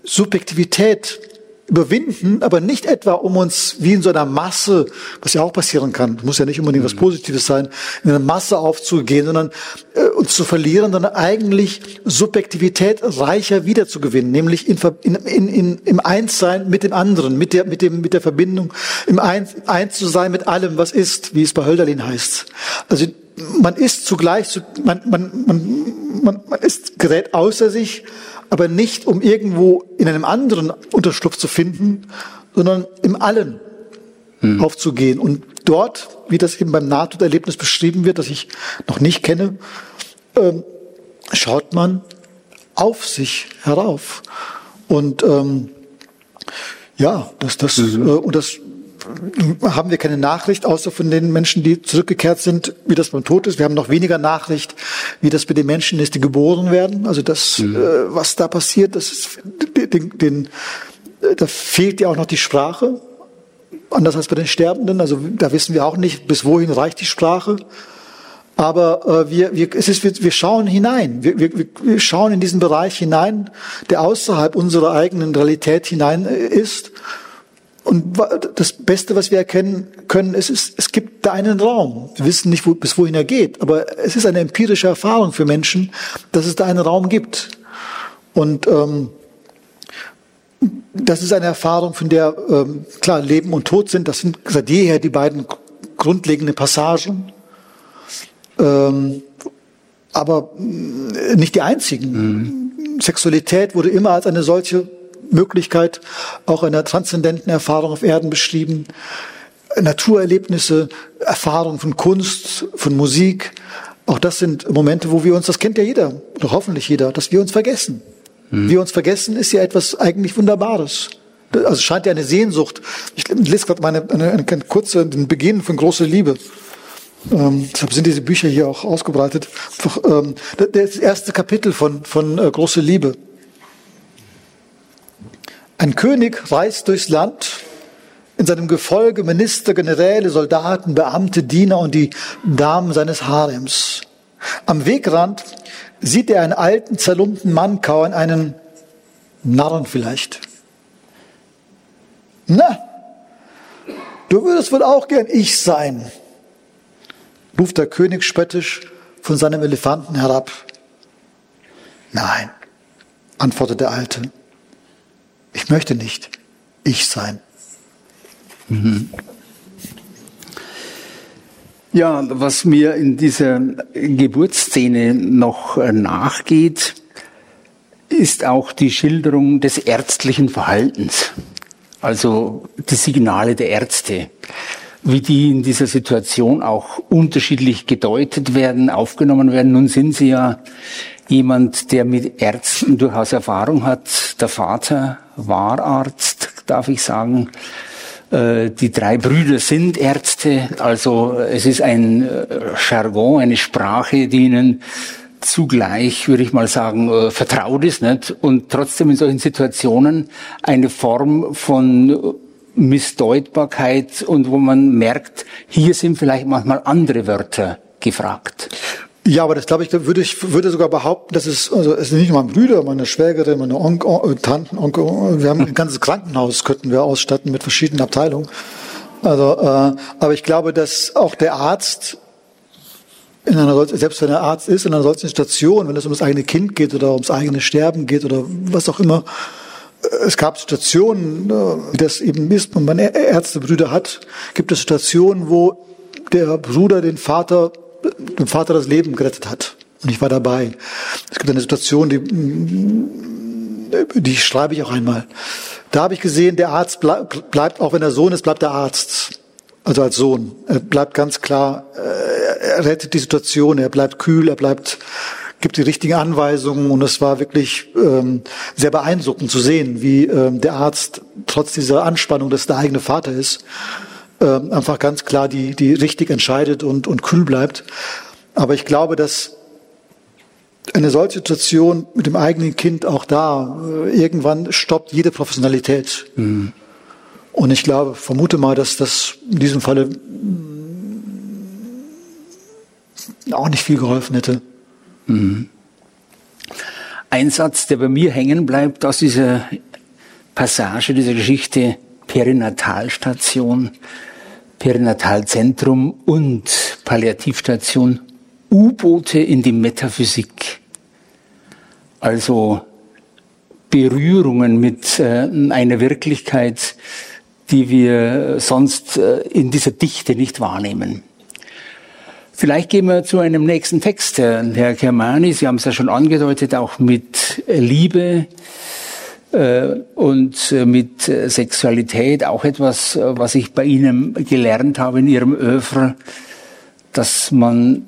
Subjektivität überwinden, aber nicht etwa, um uns wie in so einer Masse, was ja auch passieren kann, muss ja nicht unbedingt was mhm. Positives sein, in einer Masse aufzugehen, sondern äh, uns zu verlieren, sondern eigentlich Subjektivität reicher wiederzugewinnen, nämlich in, in, in, in, im Einssein mit dem anderen, mit der, mit dem, mit der Verbindung, im Eins, Eins zu sein mit allem, was ist, wie es bei Hölderlin heißt. Also man ist zugleich, man, man, man, man, man ist gerät außer sich, aber nicht um irgendwo in einem anderen Unterschlupf zu finden, sondern im Allen hm. aufzugehen. Und dort, wie das eben beim Nahtoderlebnis beschrieben wird, das ich noch nicht kenne, ähm, schaut man auf sich herauf. Und ähm, ja, das, das, mhm. äh, und das haben wir keine Nachricht, außer von den Menschen, die zurückgekehrt sind, wie das beim Tod ist. Wir haben noch weniger Nachricht, wie das bei den Menschen ist, die geboren werden. Also das, mhm. äh, was da passiert, das ist, den, den, äh, da fehlt ja auch noch die Sprache, anders als bei den Sterbenden. Also da wissen wir auch nicht, bis wohin reicht die Sprache. Aber äh, wir, wir, es ist, wir, wir schauen hinein. Wir, wir, wir schauen in diesen Bereich hinein, der außerhalb unserer eigenen Realität hinein äh, ist. Und das Beste, was wir erkennen können, ist, es, es gibt da einen Raum. Wir wissen nicht, wo, bis wohin er geht, aber es ist eine empirische Erfahrung für Menschen, dass es da einen Raum gibt. Und ähm, das ist eine Erfahrung, von der ähm, klar Leben und Tod sind. Das sind seit jeher die beiden grundlegenden Passagen, ähm, aber äh, nicht die einzigen. Mhm. Sexualität wurde immer als eine solche Möglichkeit auch einer transzendenten Erfahrung auf Erden beschrieben. Naturerlebnisse, Erfahrungen von Kunst, von Musik. Auch das sind Momente, wo wir uns, das kennt ja jeder, oder hoffentlich jeder, dass wir uns vergessen. Mhm. Wir uns vergessen ist ja etwas eigentlich Wunderbares. Also es scheint ja eine Sehnsucht. Ich lese gerade meine, eine, eine, eine kurze, den Beginn von große Liebe. Ähm, deshalb sind diese Bücher hier auch ausgebreitet. Einfach, ähm, das erste Kapitel von, von äh, Große Liebe. Ein König reist durchs Land, in seinem Gefolge Minister, Generäle, Soldaten, Beamte, Diener und die Damen seines Harems. Am Wegrand sieht er einen alten, zerlumpten Mann kauern, einen Narren vielleicht. Na, du würdest wohl auch gern ich sein, ruft der König spöttisch von seinem Elefanten herab. Nein, antwortet der Alte. Ich möchte nicht ich sein. Mhm. Ja, was mir in dieser Geburtsszene noch äh, nachgeht, ist auch die Schilderung des ärztlichen Verhaltens. Also die Signale der Ärzte, wie die in dieser Situation auch unterschiedlich gedeutet werden, aufgenommen werden. Nun sind sie ja jemand, der mit Ärzten durchaus Erfahrung hat. Der Vater war Arzt, darf ich sagen. Äh, die drei Brüder sind Ärzte, also es ist ein äh, Jargon, eine Sprache, die ihnen zugleich, würde ich mal sagen, äh, vertraut ist, nicht? und trotzdem in solchen Situationen eine Form von Missdeutbarkeit und wo man merkt, hier sind vielleicht manchmal andere Wörter gefragt. Ja, aber das glaube ich, würde ich würde sogar behaupten, dass es also es sind nicht nur meine Brüder, meine Schwägerin, meine Onkel, On Tanten, Onkel, wir haben ein ganzes Krankenhaus könnten wir ausstatten mit verschiedenen Abteilungen. Also, äh, aber ich glaube, dass auch der Arzt in einer selbst wenn er Arzt ist in einer solchen Situation, wenn es um das eigene Kind geht oder ums eigene Sterben geht oder was auch immer, äh, es gab Situationen, äh, wie das eben ist, wenn man Ärztebrüder hat, gibt es Situationen, wo der Bruder den Vater dem Vater das Leben gerettet hat. Und ich war dabei. Es gibt eine Situation, die, die schreibe ich auch einmal. Da habe ich gesehen, der Arzt bleibt, auch wenn er Sohn ist, bleibt der Arzt. Also als Sohn. Er bleibt ganz klar, äh, er rettet die Situation, er bleibt kühl, er bleibt, gibt die richtigen Anweisungen und es war wirklich ähm, sehr beeindruckend zu sehen, wie ähm, der Arzt trotz dieser Anspannung, dass der eigene Vater ist, äh, einfach ganz klar die, die richtig entscheidet und, und kühl bleibt. Aber ich glaube, dass eine solche Situation mit dem eigenen Kind auch da, äh, irgendwann stoppt jede Professionalität. Mhm. Und ich glaube, vermute mal, dass das in diesem Falle auch nicht viel geholfen hätte. Mhm. Ein Satz, der bei mir hängen bleibt aus dieser Passage, dieser Geschichte Perinatalstation, Perinatalzentrum und Palliativstation U-Boote in die Metaphysik. Also Berührungen mit äh, einer Wirklichkeit, die wir sonst äh, in dieser Dichte nicht wahrnehmen. Vielleicht gehen wir zu einem nächsten Text, Herr Germani. Sie haben es ja schon angedeutet, auch mit Liebe äh, und äh, mit äh, Sexualität auch etwas, was ich bei Ihnen gelernt habe in Ihrem Övre, dass man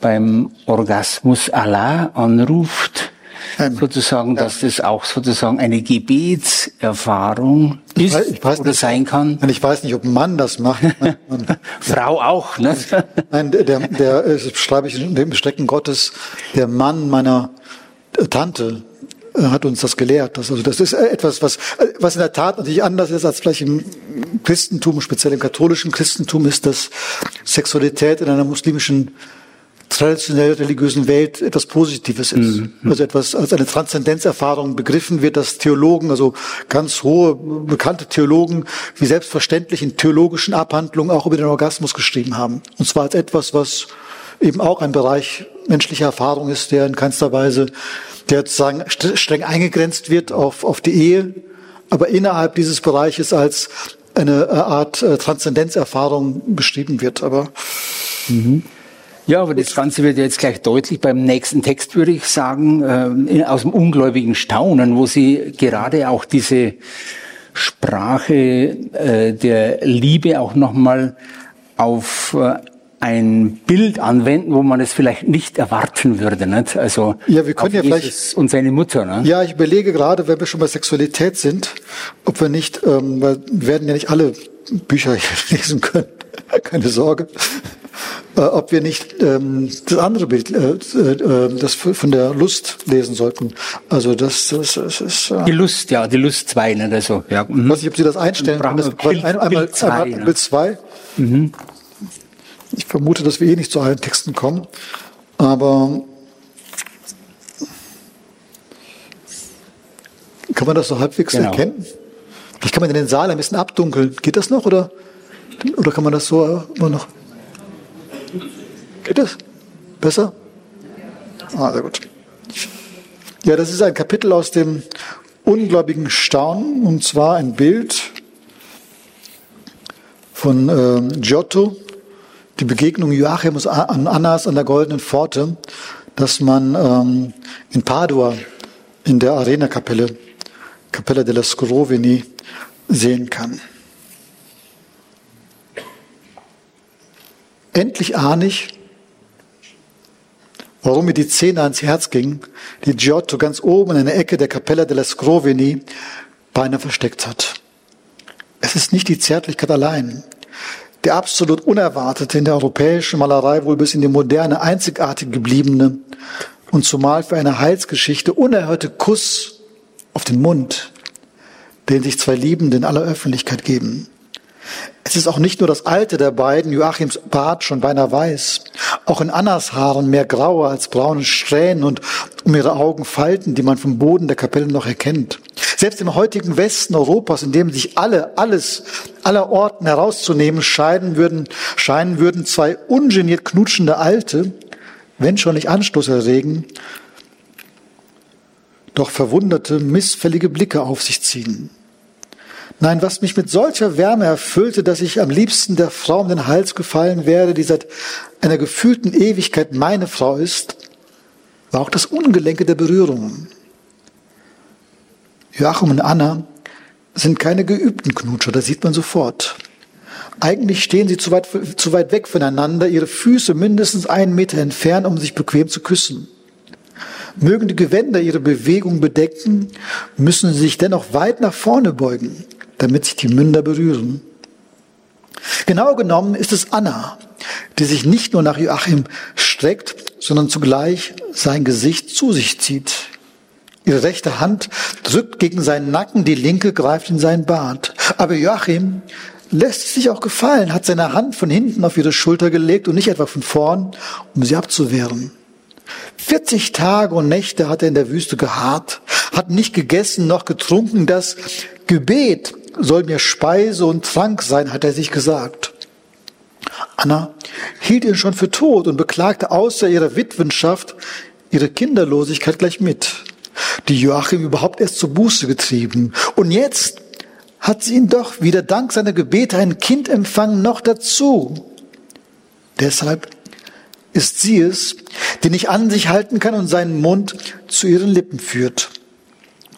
beim Orgasmus Allah anruft, ähm, sozusagen, dass das auch sozusagen eine Gebetserfahrung ist ich weiß, oder nicht, sein kann. Ich weiß nicht, ob ein Mann das macht. Frau auch, ne? Nein, der, der, das schreibe ich in dem Strecken Gottes, der Mann meiner Tante, äh, hat uns das gelehrt. Das, also das ist äh, etwas, was, äh, was in der Tat natürlich anders ist als vielleicht im Christentum, speziell im katholischen Christentum, ist, dass Sexualität in einer muslimischen traditionell religiösen Welt etwas Positives ist. Mhm. Also etwas als eine Transzendenzerfahrung begriffen wird, dass Theologen, also ganz hohe, bekannte Theologen, wie selbstverständlich in theologischen Abhandlungen auch über den Orgasmus geschrieben haben. Und zwar als etwas, was eben auch ein Bereich menschlicher Erfahrung ist, der in keinster Weise der sozusagen streng eingegrenzt wird auf, auf die Ehe, aber innerhalb dieses Bereiches als eine Art äh, Transzendenzerfahrung beschrieben wird. Aber mhm. Ja, aber das Ganze wird jetzt gleich deutlich beim nächsten Text, würde ich sagen, äh, aus dem ungläubigen Staunen, wo Sie gerade auch diese Sprache äh, der Liebe auch nochmal auf äh, ein Bild anwenden, wo man es vielleicht nicht erwarten würde. Nicht? Also ja, wir können ja vielleicht und seine Mutter. Ne? Ja, ich überlege gerade, wenn wir schon bei Sexualität sind, ob wir nicht, ähm, weil wir werden ja nicht alle Bücher lesen können, keine Sorge, äh, ob wir nicht ähm, das andere Bild, äh, äh, das von der Lust lesen sollten. Also das, das, das ist äh, die Lust, ja, die Lust 2, ne? Also, ja. Mhm. Ich weiß nicht, ob Sie das einstellen Bild, ein, einmal, Bild 2. Ne? Bild 2. Mhm. Ich vermute, dass wir eh nicht zu allen Texten kommen, aber kann man das so halbwegs genau. erkennen? Vielleicht kann man den Saal ein bisschen abdunkeln. Geht das noch oder, oder kann man das so immer noch? Geht das? Besser? Ah, sehr gut. Ja, das ist ein Kapitel aus dem ungläubigen Staunen und zwar ein Bild von äh, Giotto die Begegnung Joachims und Annas an der Goldenen Pforte, dass man ähm, in Padua in der Arena-Kapelle, Capella della Scrovini, sehen kann. Endlich ahne ich, warum mir die Zähne ans Herz gingen, die Giotto ganz oben in der Ecke der Capella della Scrovini beinahe versteckt hat. Es ist nicht die Zärtlichkeit allein, der absolut unerwartete in der europäischen Malerei wohl bis in die moderne einzigartig gebliebene und zumal für eine Heilsgeschichte unerhörte Kuss auf den Mund, den sich zwei Liebende in aller Öffentlichkeit geben. Es ist auch nicht nur das Alte der beiden, Joachims Bart schon beinahe weiß, auch in Annas Haaren mehr graue als braune Strähnen und um ihre Augen Falten, die man vom Boden der Kapelle noch erkennt. Selbst im heutigen Westen Europas, in dem sich alle, alles, aller Orten herauszunehmen scheiden würden, scheinen würden zwei ungeniert knutschende Alte, wenn schon nicht Anstoß erregen, doch verwunderte, missfällige Blicke auf sich ziehen. Nein, was mich mit solcher Wärme erfüllte, dass ich am liebsten der Frau um den Hals gefallen wäre, die seit einer gefühlten Ewigkeit meine Frau ist, war auch das Ungelenke der Berührungen. Joachim und Anna sind keine geübten Knutscher, das sieht man sofort. Eigentlich stehen sie zu weit, zu weit weg voneinander, ihre Füße mindestens einen Meter entfernt, um sich bequem zu küssen. Mögen die Gewänder ihre Bewegung bedecken, müssen sie sich dennoch weit nach vorne beugen, damit sich die Münder berühren. Genau genommen ist es Anna, die sich nicht nur nach Joachim streckt, sondern zugleich sein Gesicht zu sich zieht. Ihre rechte Hand drückt gegen seinen Nacken, die linke greift in seinen Bart. Aber Joachim lässt es sich auch gefallen, hat seine Hand von hinten auf ihre Schulter gelegt und nicht etwa von vorn, um sie abzuwehren. 40 Tage und Nächte hat er in der Wüste geharrt, hat nicht gegessen noch getrunken. Das Gebet soll mir Speise und Trank sein, hat er sich gesagt. Anna hielt ihn schon für tot und beklagte außer ihrer Witwenschaft ihre Kinderlosigkeit gleich mit, die Joachim überhaupt erst zur Buße getrieben. Und jetzt hat sie ihn doch wieder dank seiner Gebete ein Kind empfangen, noch dazu. Deshalb ist sie es, die nicht an sich halten kann und seinen Mund zu ihren Lippen führt.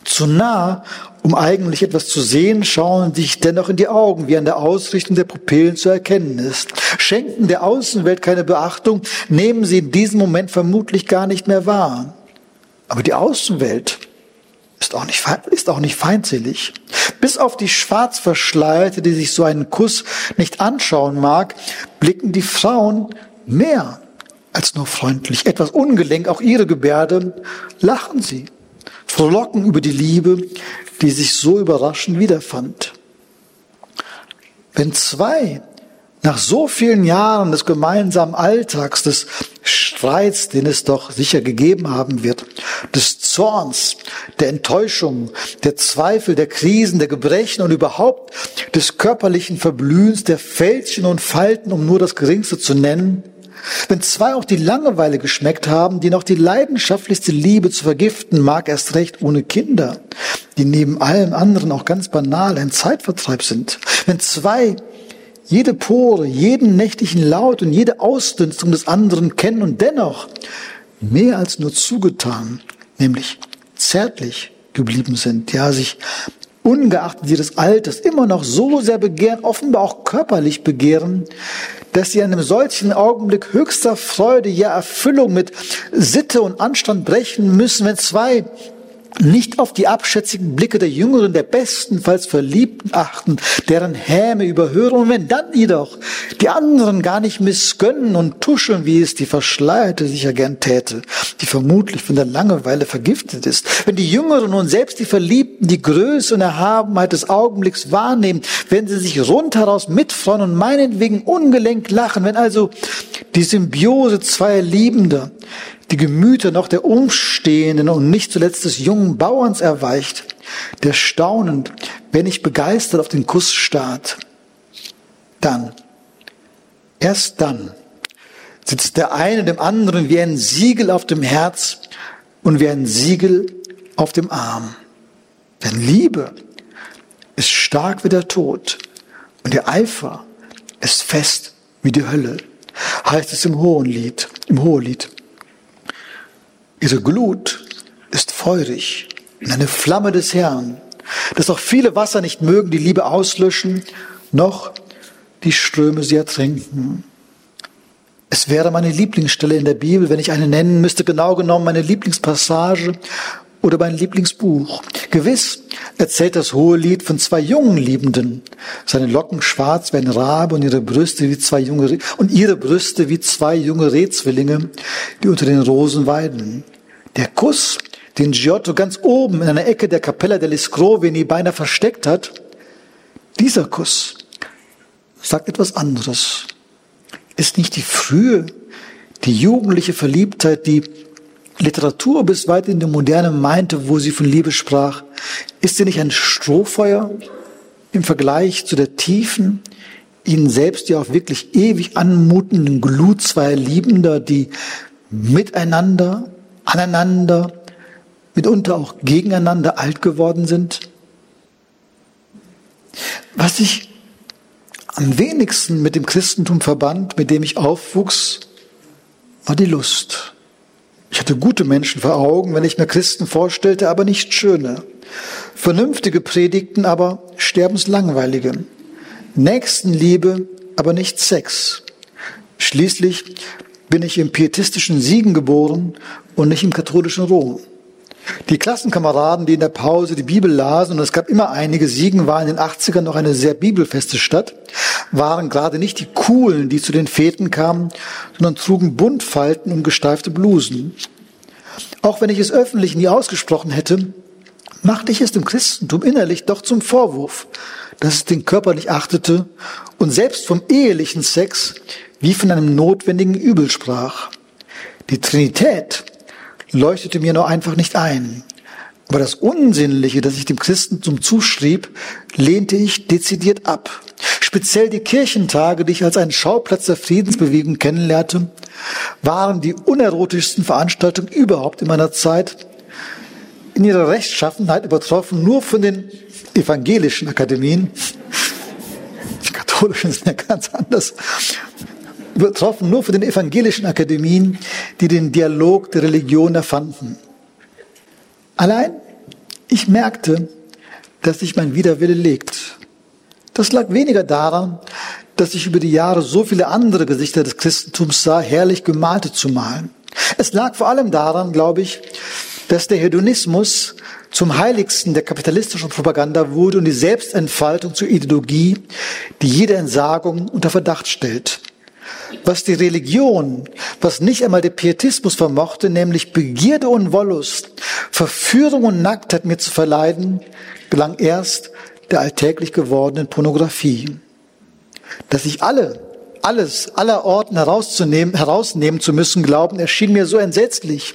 Zu nah, um eigentlich etwas zu sehen, schauen sich dennoch in die Augen, wie an der Ausrichtung der Pupillen zu erkennen ist. Schenken der Außenwelt keine Beachtung, nehmen sie in diesem Moment vermutlich gar nicht mehr wahr. Aber die Außenwelt ist auch nicht, ist auch nicht feindselig. Bis auf die Schwarzverschleierte, die sich so einen Kuss nicht anschauen mag, blicken die Frauen mehr als nur freundlich, etwas ungelenk, auch ihre Gebärde, lachen sie, frohlocken über die Liebe, die sich so überraschend wiederfand. Wenn zwei nach so vielen Jahren des gemeinsamen Alltags, des Streits, den es doch sicher gegeben haben wird, des Zorns, der Enttäuschung, der Zweifel, der Krisen, der Gebrechen und überhaupt des körperlichen Verblühens, der Fältchen und Falten, um nur das Geringste zu nennen, wenn zwei auch die Langeweile geschmeckt haben, die noch die leidenschaftlichste Liebe zu vergiften mag, erst recht ohne Kinder, die neben allem anderen auch ganz banal ein Zeitvertreib sind. Wenn zwei jede Pore, jeden nächtlichen Laut und jede Ausdünstung des anderen kennen und dennoch mehr als nur zugetan, nämlich zärtlich geblieben sind, ja, sich ungeachtet ihres Alters immer noch so sehr begehren, offenbar auch körperlich begehren, dass sie in einem solchen Augenblick höchster Freude, ja Erfüllung mit Sitte und Anstand brechen müssen, wenn zwei nicht auf die abschätzigen Blicke der Jüngeren, der bestenfalls Verliebten achten, deren Häme überhören. Und wenn dann jedoch die anderen gar nicht missgönnen und tuscheln, wie es die Verschleierte sicher gern täte, die vermutlich von der Langeweile vergiftet ist. Wenn die Jüngeren und selbst die Verliebten die Größe und Erhabenheit des Augenblicks wahrnehmen, wenn sie sich rundheraus mitfreuen und meinetwegen ungelenk lachen, wenn also die Symbiose zweier Liebender die Gemüter noch der Umstehenden und nicht zuletzt des jungen Bauerns erweicht, der staunend, wenn nicht begeistert auf den Kuss starrt. Dann, erst dann, sitzt der eine dem anderen wie ein Siegel auf dem Herz und wie ein Siegel auf dem Arm. Denn Liebe ist stark wie der Tod und der Eifer ist fest wie die Hölle, heißt es im Hohenlied, im Hohelied. Ihre Glut ist feurig in eine Flamme des Herrn, dass auch viele Wasser nicht mögen die Liebe auslöschen, noch die Ströme sie ertränken. Es wäre meine Lieblingsstelle in der Bibel, wenn ich eine nennen müsste, genau genommen meine Lieblingspassage oder mein Lieblingsbuch. Gewiss erzählt das hohe Lied von zwei jungen Liebenden. Seine Locken schwarz wie ein Rabe und ihre Brüste wie zwei junge, und ihre Brüste wie zwei junge Rehzwillinge, die unter den Rosen weiden. Der Kuss, den Giotto ganz oben in einer Ecke der Capella degli Scrovini beinahe versteckt hat, dieser Kuss sagt etwas anderes. Ist nicht die frühe, die jugendliche Verliebtheit, die Literatur bis weit in die Moderne meinte, wo sie von Liebe sprach, ist sie nicht ein Strohfeuer im Vergleich zu der tiefen, ihnen selbst ja auch wirklich ewig anmutenden Glut zweier Liebender, die miteinander, aneinander, mitunter auch gegeneinander alt geworden sind? Was ich am wenigsten mit dem Christentum verband, mit dem ich aufwuchs, war die Lust. Ich hatte gute Menschen vor Augen, wenn ich mir Christen vorstellte, aber nicht schöne. Vernünftige Predigten, aber sterbenslangweilige. Nächstenliebe, aber nicht Sex. Schließlich bin ich im pietistischen Siegen geboren und nicht im katholischen Rom. Die Klassenkameraden, die in der Pause die Bibel lasen, und es gab immer einige, Siegen war in den 80ern noch eine sehr bibelfeste Stadt, waren gerade nicht die Coolen, die zu den Feten kamen, sondern trugen Buntfalten und gesteifte Blusen. Auch wenn ich es öffentlich nie ausgesprochen hätte, machte ich es dem Christentum innerlich doch zum Vorwurf, dass es den Körper nicht achtete und selbst vom ehelichen Sex wie von einem notwendigen Übel sprach. Die Trinität leuchtete mir nur einfach nicht ein. Aber das Unsinnliche, das ich dem Christentum zuschrieb, lehnte ich dezidiert ab. Speziell die Kirchentage, die ich als einen Schauplatz der Friedensbewegung kennenlernte, waren die unerotischsten Veranstaltungen überhaupt in meiner Zeit. In ihrer Rechtschaffenheit übertroffen nur von den evangelischen Akademien. Die katholischen sind ja ganz anders übertroffen nur von den evangelischen Akademien, die den Dialog der Religion erfanden. Allein, ich merkte, dass sich mein Widerwille legt. Das lag weniger daran, dass ich über die Jahre so viele andere Gesichter des Christentums sah, herrlich gemalte zu malen. Es lag vor allem daran, glaube ich, dass der Hedonismus zum heiligsten der kapitalistischen Propaganda wurde und die Selbstentfaltung zur Ideologie, die jede Entsagung unter Verdacht stellt was die Religion, was nicht einmal der Pietismus vermochte, nämlich Begierde und Wollust, Verführung und Nacktheit mir zu verleiden, gelang erst der alltäglich gewordenen Pornografie. Dass ich alle, alles, aller Orten herauszunehmen, herausnehmen zu müssen glauben, erschien mir so entsetzlich,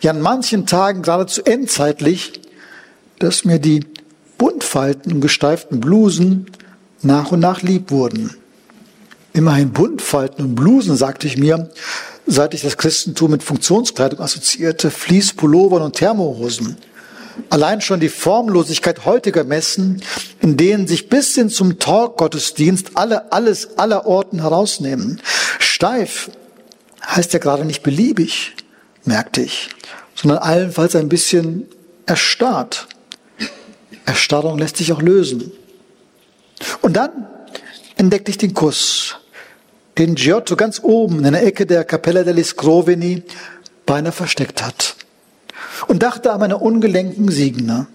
ja an manchen Tagen geradezu endzeitlich, dass mir die buntfalten und gesteiften Blusen nach und nach lieb wurden. Immerhin Buntfalten und Blusen, sagte ich mir, seit ich das Christentum mit Funktionskleidung assoziierte, Fließpullovern und Thermohosen. Allein schon die Formlosigkeit heutiger Messen, in denen sich bis hin zum Talk-Gottesdienst alle, alles aller Orten herausnehmen. Steif heißt ja gerade nicht beliebig, merkte ich, sondern allenfalls ein bisschen erstarrt. Erstarrung lässt sich auch lösen. Und dann entdeckte ich den Kuss den Giotto ganz oben in der Ecke der Capella degli Scroveni beinahe versteckt hat. Und dachte an meine ungelenken Siegner.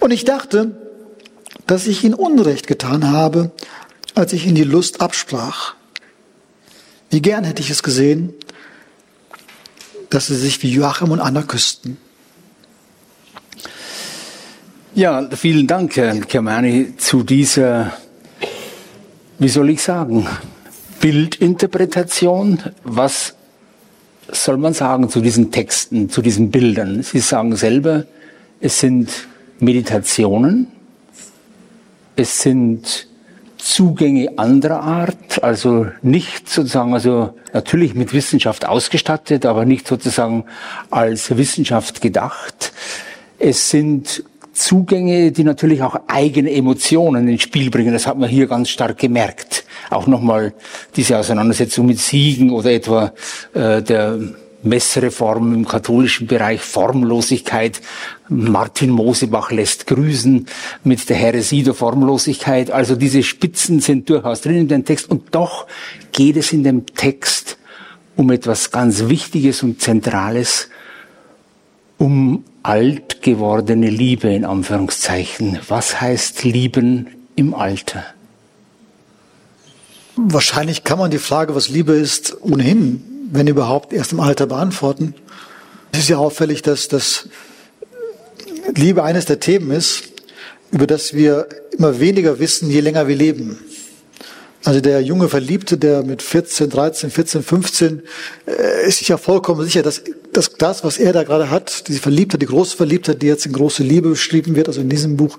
Und ich dachte, dass ich ihn Unrecht getan habe, als ich ihn die Lust absprach. Wie gern hätte ich es gesehen, dass sie sich wie Joachim und Anna küssten. Ja, vielen Dank, Herr Kermani, zu dieser, wie soll ich sagen, Bildinterpretation. Was soll man sagen zu diesen Texten, zu diesen Bildern? Sie sagen selber, es sind Meditationen, es sind Zugänge anderer Art, also nicht sozusagen, also natürlich mit Wissenschaft ausgestattet, aber nicht sozusagen als Wissenschaft gedacht. Es sind Zugänge, die natürlich auch eigene Emotionen ins Spiel bringen. Das hat man hier ganz stark gemerkt. Auch nochmal diese Auseinandersetzung mit Siegen oder etwa äh, der Messreform im katholischen Bereich, Formlosigkeit. Martin Mosebach lässt grüßen mit der Heresie der Formlosigkeit. Also diese Spitzen sind durchaus drin in dem Text. Und doch geht es in dem Text um etwas ganz Wichtiges und Zentrales, um alt gewordene Liebe in Anführungszeichen. Was heißt lieben im Alter? Wahrscheinlich kann man die Frage, was Liebe ist, ohnehin, wenn überhaupt, erst im Alter beantworten. Es ist ja auffällig, dass das Liebe eines der Themen ist, über das wir immer weniger wissen, je länger wir leben. Also der junge Verliebte, der mit 14, 13, 14, 15, äh, ist sich ja vollkommen sicher, dass, dass das, was er da gerade hat, diese Verliebtheit, die große Verliebtheit, die jetzt in große Liebe beschrieben wird, also in diesem Buch,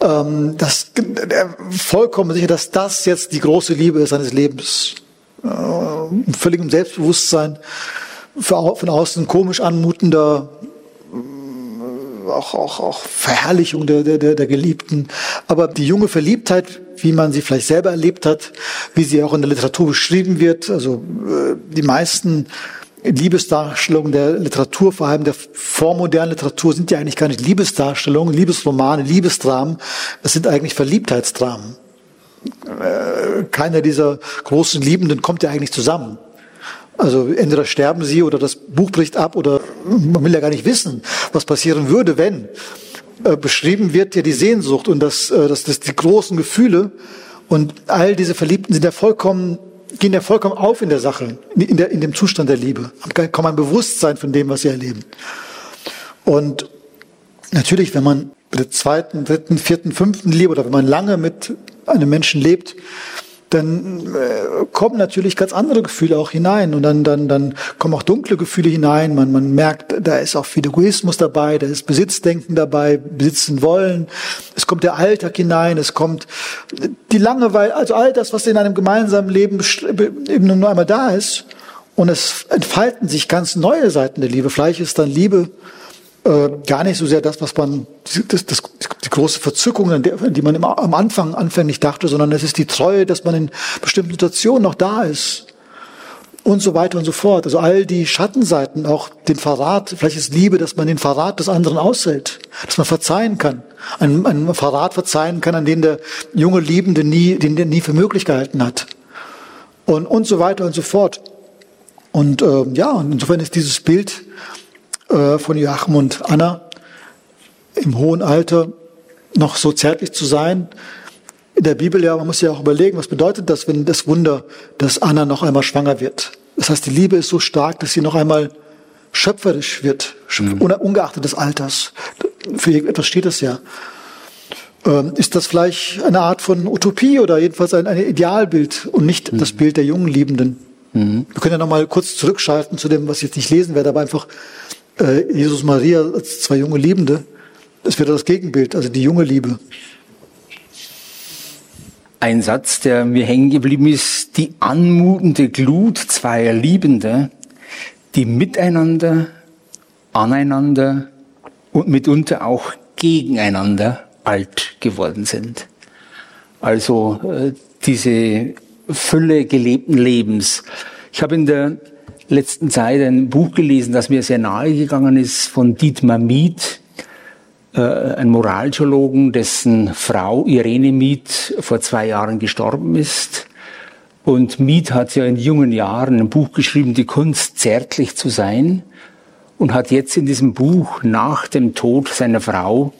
ähm, das, der vollkommen sicher, dass das jetzt die große Liebe seines Lebens. Äh, völligem Selbstbewusstsein, von außen komisch anmutender, auch, auch, auch Verherrlichung der, der, der Geliebten. Aber die junge Verliebtheit, wie man sie vielleicht selber erlebt hat, wie sie auch in der Literatur beschrieben wird, also äh, die meisten Liebesdarstellungen der Literatur, vor allem der vormodernen Literatur, sind ja eigentlich gar nicht Liebesdarstellungen, Liebesromane, Liebesdramen. Es sind eigentlich Verliebtheitsdramen. Äh, keiner dieser großen Liebenden kommt ja eigentlich zusammen. Also entweder sterben sie oder das Buch bricht ab oder man will ja gar nicht wissen, was passieren würde, wenn. Äh, beschrieben wird ja die Sehnsucht und das, äh, das, das, die großen Gefühle und all diese Verliebten sind ja vollkommen, gehen ja vollkommen auf in der Sache, in, der, in dem Zustand der Liebe, haben kaum ein Bewusstsein von dem, was sie erleben. Und natürlich, wenn man bei der zweiten, dritten, vierten, fünften Liebe oder wenn man lange mit einem Menschen lebt, dann äh, kommen natürlich ganz andere Gefühle auch hinein und dann, dann, dann kommen auch dunkle Gefühle hinein. Man, man merkt, da ist auch viel Egoismus dabei, da ist Besitzdenken dabei, besitzen wollen. Es kommt der Alltag hinein, es kommt die Langeweile, also all das, was in einem gemeinsamen Leben eben nur einmal da ist. Und es entfalten sich ganz neue Seiten der Liebe. Vielleicht ist dann Liebe äh, gar nicht so sehr das, was man, das, das, die große Verzückung, an, der, die man immer am Anfang anfänglich dachte, sondern es ist die Treue, dass man in bestimmten Situationen noch da ist und so weiter und so fort. Also all die Schattenseiten, auch den Verrat, vielleicht ist Liebe, dass man den Verrat des anderen aushält, dass man verzeihen kann, einen, einen Verrat verzeihen kann, an den der junge Liebende nie, den der nie für möglich gehalten hat und und so weiter und so fort. Und äh, ja, insofern ist dieses Bild äh, von Joachim und Anna im hohen Alter noch so zärtlich zu sein. In der Bibel ja, man muss ja auch überlegen, was bedeutet das, wenn das Wunder, dass Anna noch einmal schwanger wird. Das heißt, die Liebe ist so stark, dass sie noch einmal schöpferisch wird, mhm. ungeachtet des Alters. Für etwas steht das ja. Ähm, ist das vielleicht eine Art von Utopie oder jedenfalls ein, ein Idealbild und nicht mhm. das Bild der jungen Liebenden? Mhm. Wir können ja noch mal kurz zurückschalten zu dem, was ich jetzt nicht lesen werde, aber einfach äh, Jesus Maria als zwei junge Liebende. Das wäre das Gegenbild, also die junge Liebe. Ein Satz, der mir hängen geblieben ist, die anmutende Glut zweier Liebende, die miteinander, aneinander und mitunter auch gegeneinander alt geworden sind. Also äh, diese Fülle gelebten Lebens. Ich habe in der letzten Zeit ein Buch gelesen, das mir sehr nahe gegangen ist, von Dietmar Miet, äh, ein Moralgeologen, dessen Frau Irene Miet vor zwei Jahren gestorben ist. Und Miet hat ja in jungen Jahren ein Buch geschrieben, die Kunst zärtlich zu sein, und hat jetzt in diesem Buch nach dem Tod seiner Frau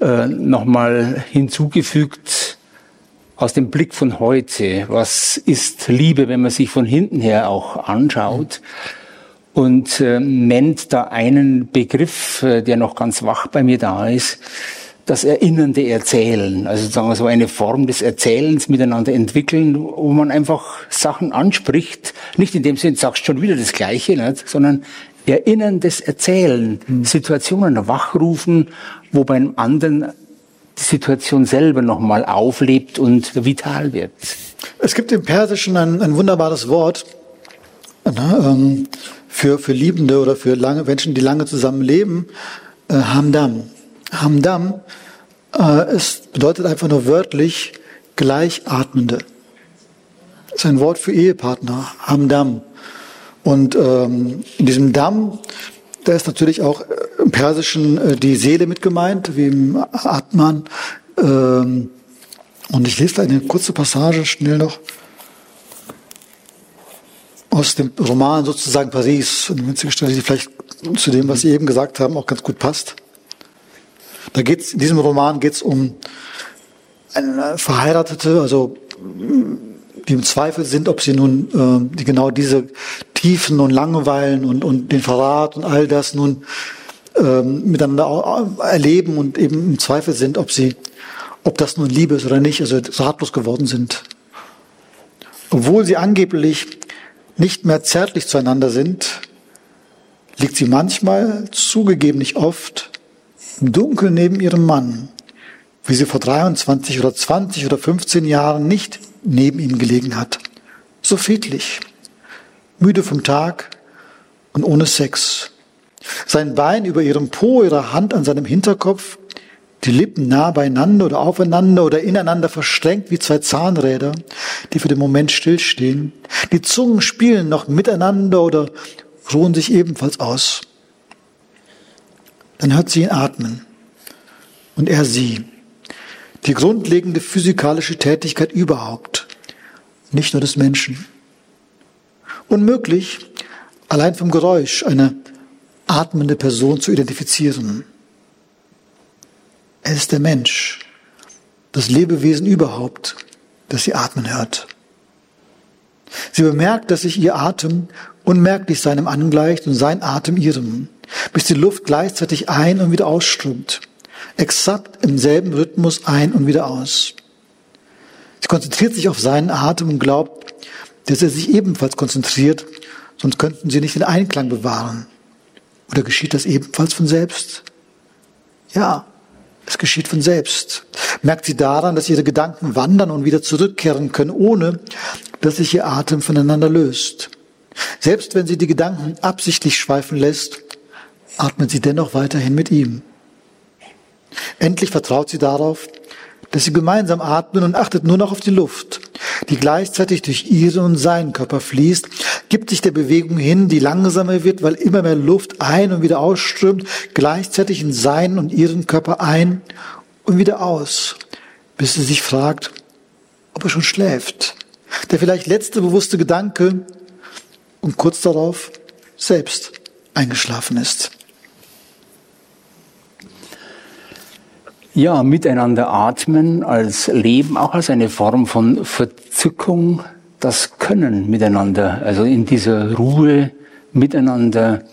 äh, nochmal hinzugefügt, aus dem Blick von heute, was ist Liebe, wenn man sich von hinten her auch anschaut und äh, nennt da einen Begriff, äh, der noch ganz wach bei mir da ist, das erinnernde Erzählen, also sagen wir so eine Form des Erzählens miteinander entwickeln, wo man einfach Sachen anspricht, nicht in dem Sinn, sagst schon wieder das Gleiche, nicht? sondern erinnerndes Erzählen, mhm. Situationen wachrufen, wo beim anderen die Situation selber nochmal auflebt und vital wird. Es gibt im Persischen ein, ein wunderbares Wort na, ähm, für, für Liebende oder für lange Menschen, die lange zusammen leben, äh, Hamdam. Hamdam äh, es bedeutet einfach nur wörtlich Gleichatmende. Das ist ein Wort für Ehepartner, Hamdam. Und ähm, in diesem Damm da ist natürlich auch äh, im Persischen äh, die Seele mit gemeint, wie im Atman. Ähm, und ich lese da eine kurze Passage schnell noch aus dem Roman sozusagen Paris, eine winzige Stelle, die vielleicht zu dem, was Sie eben gesagt haben, auch ganz gut passt. Da geht's, in diesem Roman geht es um eine Verheiratete, also die im Zweifel sind, ob sie nun äh, die genau diese Tiefen und Langeweilen und, und den Verrat und all das nun ähm, miteinander erleben und eben im Zweifel sind, ob sie, ob das nun Liebe ist oder nicht, also ratlos geworden sind. Obwohl sie angeblich nicht mehr zärtlich zueinander sind, liegt sie manchmal, zugegeben nicht oft, im Dunkeln neben ihrem Mann, wie sie vor 23 oder 20 oder 15 Jahren nicht neben ihm gelegen hat. So friedlich, müde vom Tag und ohne Sex. Sein Bein über ihrem Po, ihre Hand an seinem Hinterkopf, die Lippen nah beieinander oder aufeinander oder ineinander verstrengt wie zwei Zahnräder, die für den Moment stillstehen. Die Zungen spielen noch miteinander oder ruhen sich ebenfalls aus. Dann hört sie ihn atmen und er sie. Die grundlegende physikalische Tätigkeit überhaupt, nicht nur des Menschen. Unmöglich, allein vom Geräusch eine atmende Person zu identifizieren. Er ist der Mensch, das Lebewesen überhaupt, das sie atmen hört. Sie bemerkt, dass sich ihr Atem unmerklich seinem angleicht und sein Atem ihrem, bis die Luft gleichzeitig ein und wieder ausströmt, exakt im selben Rhythmus ein und wieder aus. Sie konzentriert sich auf seinen Atem und glaubt, dass er sich ebenfalls konzentriert, sonst könnten sie nicht den Einklang bewahren. Oder geschieht das ebenfalls von selbst? Ja, es geschieht von selbst. Merkt sie daran, dass ihre Gedanken wandern und wieder zurückkehren können, ohne dass sich ihr Atem voneinander löst. Selbst wenn sie die Gedanken absichtlich schweifen lässt, atmet sie dennoch weiterhin mit ihm. Endlich vertraut sie darauf, dass sie gemeinsam atmen und achtet nur noch auf die Luft, die gleichzeitig durch ihren und seinen Körper fließt, gibt sich der Bewegung hin, die langsamer wird, weil immer mehr Luft ein und wieder ausströmt, gleichzeitig in seinen und ihren Körper ein und wieder aus, bis sie sich fragt, ob er schon schläft. Der vielleicht letzte bewusste Gedanke und kurz darauf selbst eingeschlafen ist. Ja, miteinander atmen als Leben, auch als eine Form von Verzückung, das Können miteinander, also in dieser Ruhe miteinander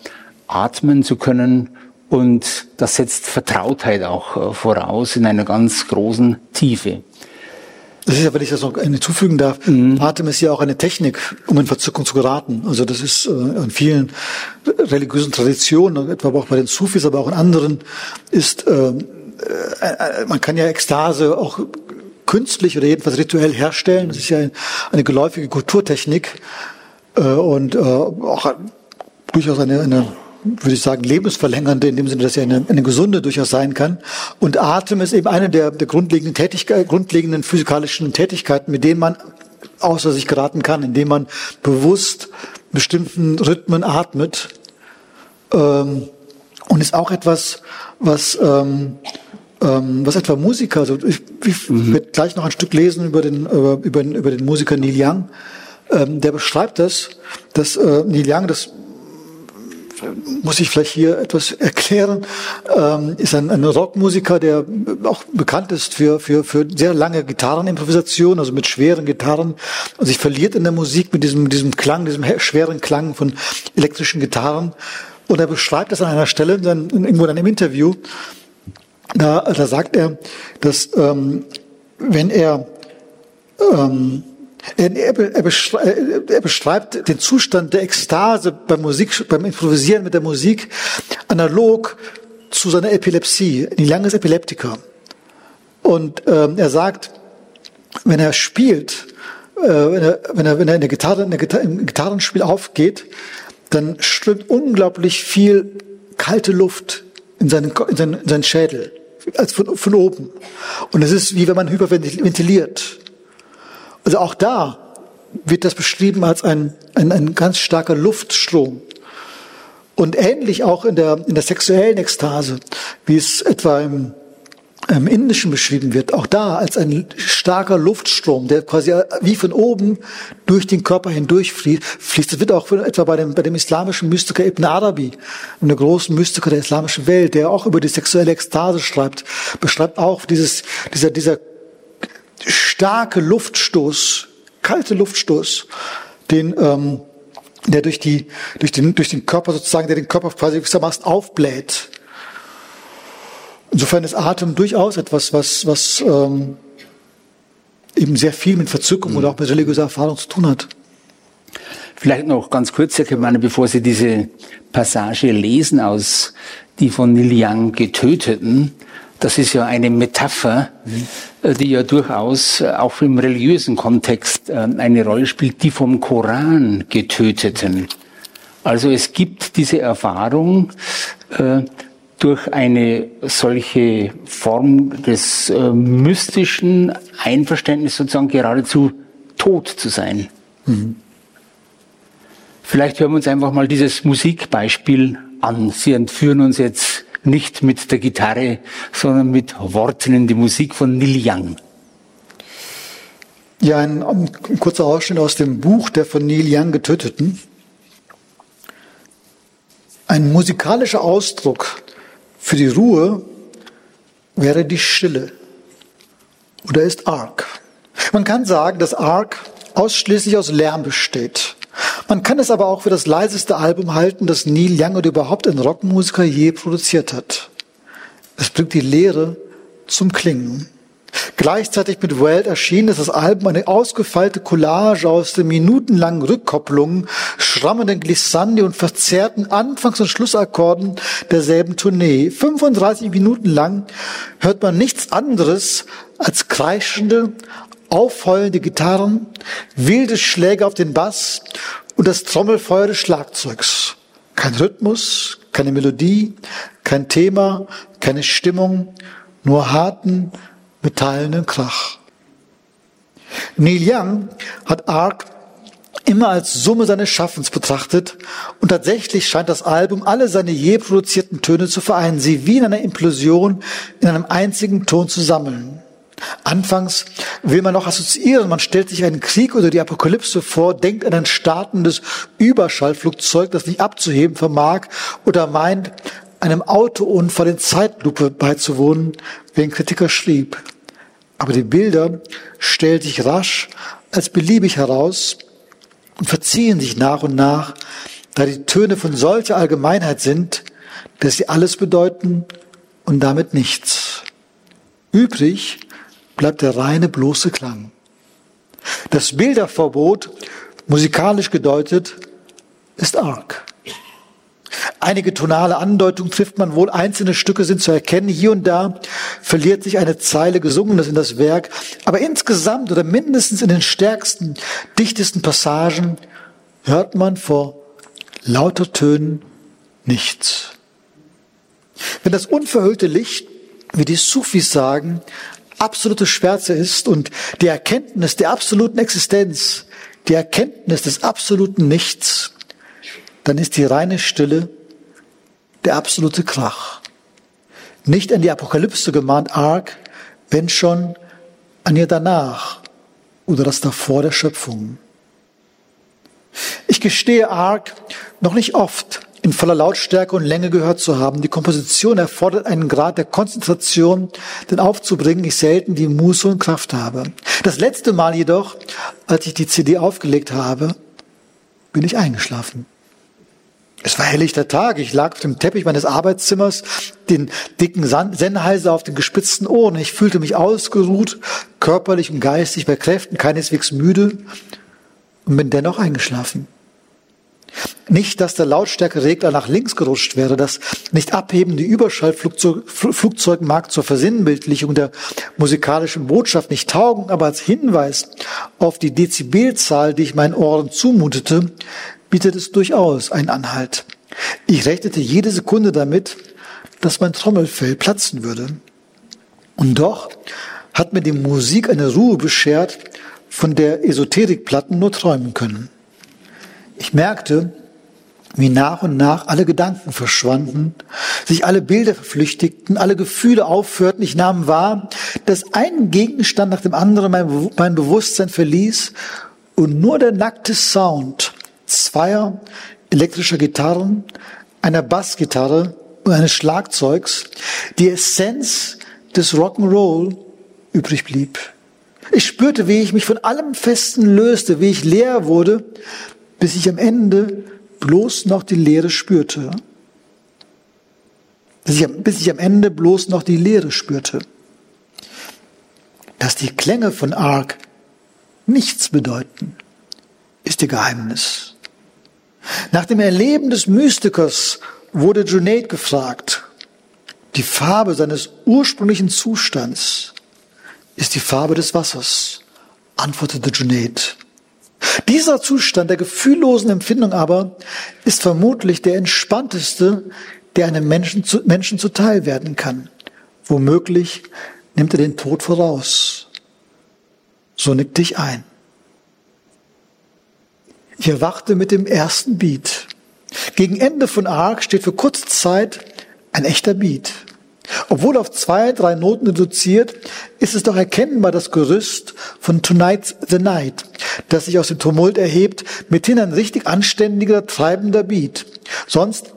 atmen zu können. Und das setzt Vertrautheit auch äh, voraus in einer ganz großen Tiefe. Das ist ja, wenn ich das noch hinzufügen darf, mhm. Atem ist ja auch eine Technik, um in Verzückung zu geraten. Also das ist äh, in vielen religiösen Traditionen, etwa auch bei den Sufis, aber auch in anderen, ist äh, äh, äh, man kann ja Ekstase auch künstlich oder jedenfalls rituell herstellen. Das ist ja eine geläufige Kulturtechnik äh, und auch durchaus eine, eine würde ich sagen, lebensverlängernde, in dem Sinne, dass er eine, eine gesunde durchaus sein kann. Und Atem ist eben eine der, der grundlegenden, grundlegenden physikalischen Tätigkeiten, mit denen man außer sich geraten kann, indem man bewusst bestimmten Rhythmen atmet. Ähm, und ist auch etwas, was ähm, ähm, was etwa Musiker, also ich, ich mhm. werde gleich noch ein Stück lesen über den, über, über, den, über den Musiker Neil Young, ähm, der beschreibt das, dass äh, Neil Young, das muss ich vielleicht hier etwas erklären, ähm, ist ein, ein Rockmusiker, der auch bekannt ist für, für, für sehr lange Gitarrenimprovisation, also mit schweren Gitarren und sich verliert in der Musik mit diesem, diesem Klang, diesem schweren Klang von elektrischen Gitarren. Und er beschreibt das an einer Stelle, in, irgendwo in einem Interview, da, da sagt er, dass ähm, wenn er, ähm, er, er, er, beschreibt, den Zustand der Ekstase beim Musik, beim Improvisieren mit der Musik analog zu seiner Epilepsie. Ein langes Epileptiker. Und ähm, er sagt, wenn er spielt, äh, wenn, er, wenn, er, wenn er in der Gitarre, in der Gitarre, im Gitarrenspiel aufgeht, dann strömt unglaublich viel kalte Luft in seinen, in seinen, in seinen Schädel als von, von oben. Und es ist wie wenn man hyperventiliert. Also auch da wird das beschrieben als ein, ein, ein ganz starker Luftstrom. Und ähnlich auch in der, in der sexuellen Ekstase, wie es etwa im im Indischen beschrieben wird, auch da als ein starker Luftstrom, der quasi wie von oben durch den Körper hindurch fließt. Das wird auch etwa bei dem, bei dem islamischen Mystiker Ibn Arabi, einem großen Mystiker der islamischen Welt, der auch über die sexuelle Ekstase schreibt, beschreibt auch dieses, dieser, dieser starke Luftstoß, kalte Luftstoß, den, ähm, der durch die, durch den, durch den Körper sozusagen, der den Körper quasi gewissermaßen aufbläht Insofern ist Atem durchaus etwas, was, was, ähm, eben sehr viel mit Verzückung mhm. oder auch mit religiöser Erfahrung zu tun hat. Vielleicht noch ganz kurz, Herr Kemann, bevor Sie diese Passage lesen aus die von Neil Young getöteten. Das ist ja eine Metapher, mhm. die ja durchaus auch im religiösen Kontext äh, eine Rolle spielt, die vom Koran getöteten. Also es gibt diese Erfahrung, äh, durch eine solche Form des äh, mystischen Einverständnisses sozusagen geradezu tot zu sein. Mhm. Vielleicht hören wir uns einfach mal dieses Musikbeispiel an. Sie entführen uns jetzt nicht mit der Gitarre, sondern mit Worten in die Musik von Neil Young. Ja, ein, ein kurzer Ausschnitt aus dem Buch der von Neil Young Getöteten. Ein musikalischer Ausdruck für die Ruhe wäre die Stille oder ist Ark. Man kann sagen, dass Ark ausschließlich aus Lärm besteht. Man kann es aber auch für das leiseste Album halten, das Neil Young oder überhaupt ein Rockmusiker je produziert hat. Es bringt die Leere zum Klingen. Gleichzeitig mit Welt erschien ist das Album eine ausgefeilte Collage aus den minutenlangen Rückkopplungen, schrammenden Glissandi und verzerrten Anfangs- und Schlussakkorden derselben Tournee. 35 Minuten lang hört man nichts anderes als kreischende, aufheulende Gitarren, wilde Schläge auf den Bass und das Trommelfeuer des Schlagzeugs. Kein Rhythmus, keine Melodie, kein Thema, keine Stimmung, nur harten, metallenen Krach. Neil Young hat Ark immer als Summe seines Schaffens betrachtet und tatsächlich scheint das Album alle seine je produzierten Töne zu vereinen, sie wie in einer Implosion in einem einzigen Ton zu sammeln. Anfangs will man noch assoziieren, man stellt sich einen Krieg oder die Apokalypse vor, denkt an ein startendes Überschallflugzeug, das nicht abzuheben vermag oder meint, einem Autounfall in Zeitlupe beizuwohnen, wie ein Kritiker schrieb. Aber die Bilder stellen sich rasch als beliebig heraus und verziehen sich nach und nach, da die Töne von solcher Allgemeinheit sind, dass sie alles bedeuten und damit nichts. Übrig bleibt der reine bloße Klang. Das Bilderverbot, musikalisch gedeutet, ist arg. Einige tonale Andeutungen trifft man wohl, einzelne Stücke sind zu erkennen. Hier und da verliert sich eine Zeile Gesungenes in das Werk. Aber insgesamt oder mindestens in den stärksten, dichtesten Passagen hört man vor lauter Tönen nichts. Wenn das unverhüllte Licht, wie die Sufis sagen, absolute Schwärze ist und die Erkenntnis der absoluten Existenz, die Erkenntnis des absoluten Nichts, dann ist die reine Stille der absolute Krach. Nicht an die Apokalypse gemahnt arg, wenn schon an ihr danach oder das davor der Schöpfung. Ich gestehe arg, noch nicht oft in voller Lautstärke und Länge gehört zu haben. Die Komposition erfordert einen Grad der Konzentration, den aufzubringen ich selten die Muße und Kraft habe. Das letzte Mal jedoch, als ich die CD aufgelegt habe, bin ich eingeschlafen. Es war helllichter Tag. Ich lag auf dem Teppich meines Arbeitszimmers, den dicken Sennheiser auf den gespitzten Ohren. Ich fühlte mich ausgeruht, körperlich und geistig bei Kräften, keineswegs müde und bin dennoch eingeschlafen. Nicht, dass der Lautstärkeregler nach links gerutscht wäre, das nicht abhebende Überschallflugzeug mag zur Versinnbildlichung der musikalischen Botschaft nicht taugen, aber als Hinweis auf die Dezibelzahl, die ich meinen Ohren zumutete, bietet es durchaus einen Anhalt. Ich rechnete jede Sekunde damit, dass mein Trommelfell platzen würde. Und doch hat mir die Musik eine Ruhe beschert, von der Esoterikplatten nur träumen können. Ich merkte, wie nach und nach alle Gedanken verschwanden, sich alle Bilder verflüchtigten, alle Gefühle aufhörten. Ich nahm wahr, dass ein Gegenstand nach dem anderen mein, mein Bewusstsein verließ und nur der nackte Sound zweier elektrischer Gitarren, einer Bassgitarre und eines Schlagzeugs die Essenz des Rock'n'Roll übrig blieb. Ich spürte, wie ich mich von allem Festen löste, wie ich leer wurde, bis ich am Ende bloß noch die Leere spürte. Bis ich, bis ich am Ende bloß noch die Leere spürte. Dass die Klänge von Ark nichts bedeuten, ist ihr Geheimnis. Nach dem Erleben des Mystikers wurde Junaid gefragt, die Farbe seines ursprünglichen Zustands ist die Farbe des Wassers, antwortete Junaid. Dieser Zustand der gefühllosen Empfindung aber ist vermutlich der entspannteste, der einem Menschen, zu, Menschen zuteil werden kann. Womöglich nimmt er den Tod voraus. So nickte ich ein. Ich erwachte mit dem ersten Beat. Gegen Ende von Arc steht für kurze Zeit ein echter Beat. Obwohl auf zwei, drei Noten reduziert, ist es doch erkennbar das Gerüst von Tonight's the Night, das sich aus dem Tumult erhebt, mithin ein richtig anständiger, treibender Beat. Sonst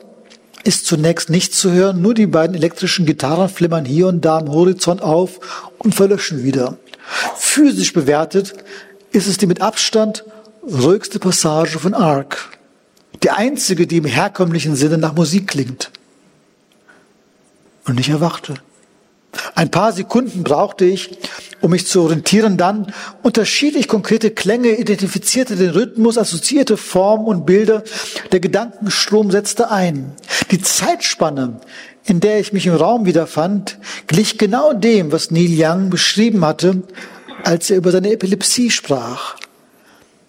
ist zunächst nichts zu hören, nur die beiden elektrischen Gitarren flimmern hier und da am Horizont auf und verlöschen wieder. Physisch bewertet ist es die mit Abstand ruhigste Passage von Ark. Die einzige, die im herkömmlichen Sinne nach Musik klingt. Und ich erwachte. Ein paar Sekunden brauchte ich, um mich zu orientieren. Dann unterschied ich konkrete Klänge, identifizierte den Rhythmus, assoziierte Formen und Bilder. Der Gedankenstrom setzte ein. Die Zeitspanne, in der ich mich im Raum wiederfand, glich genau dem, was Neil Young beschrieben hatte, als er über seine Epilepsie sprach.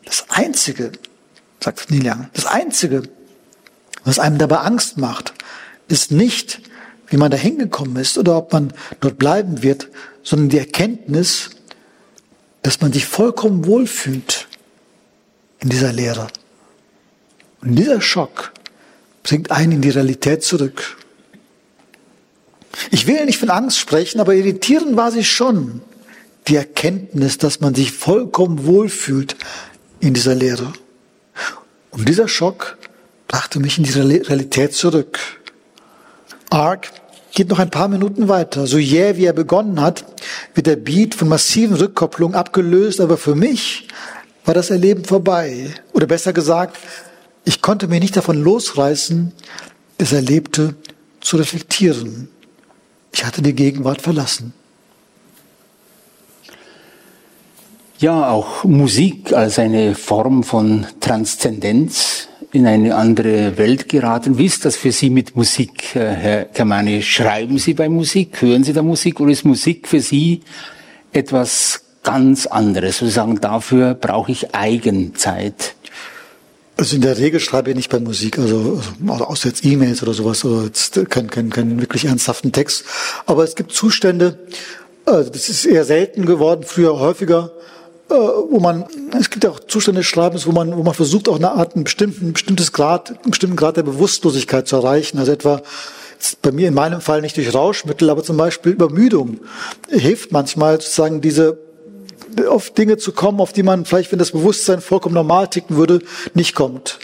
Das Einzige, sagt Neil Young, das Einzige, was einem dabei Angst macht, ist nicht, wie man da hingekommen ist oder ob man dort bleiben wird, sondern die Erkenntnis, dass man sich vollkommen wohlfühlt in dieser Lehre. Und dieser Schock bringt einen in die Realität zurück. Ich will nicht von Angst sprechen, aber irritierend war sie schon, die Erkenntnis, dass man sich vollkommen wohlfühlt in dieser Lehre. Und dieser Schock brachte mich in die Realität zurück. Ark geht noch ein paar Minuten weiter. So jäh wie er begonnen hat, wird der Beat von massiven Rückkopplungen abgelöst, aber für mich war das Erleben vorbei. Oder besser gesagt, ich konnte mich nicht davon losreißen, das Erlebte zu reflektieren. Ich hatte die Gegenwart verlassen. Ja, auch Musik als eine Form von Transzendenz in eine andere Welt geraten. Wie ist das für Sie mit Musik, äh, Herr Kamani? Schreiben Sie bei Musik? Hören Sie da Musik? Oder ist Musik für Sie etwas ganz anderes? Sie sagen, dafür brauche ich Eigenzeit. Also in der Regel schreibe ich nicht bei Musik, also, also außer jetzt E-Mails oder sowas, oder jetzt keinen kein, kein wirklich ernsthaften Text. Aber es gibt Zustände, also das ist eher selten geworden, früher häufiger, wo man, es gibt ja auch Zustände des Schreibens, wo man, wo man versucht, auch eine Art, einen bestimmten, bestimmtes Grad, einen bestimmten Grad der Bewusstlosigkeit zu erreichen. Also etwa, bei mir in meinem Fall nicht durch Rauschmittel, aber zum Beispiel Übermüdung hilft manchmal sozusagen diese auf Dinge zu kommen, auf die man vielleicht, wenn das Bewusstsein vollkommen normal ticken würde, nicht kommt.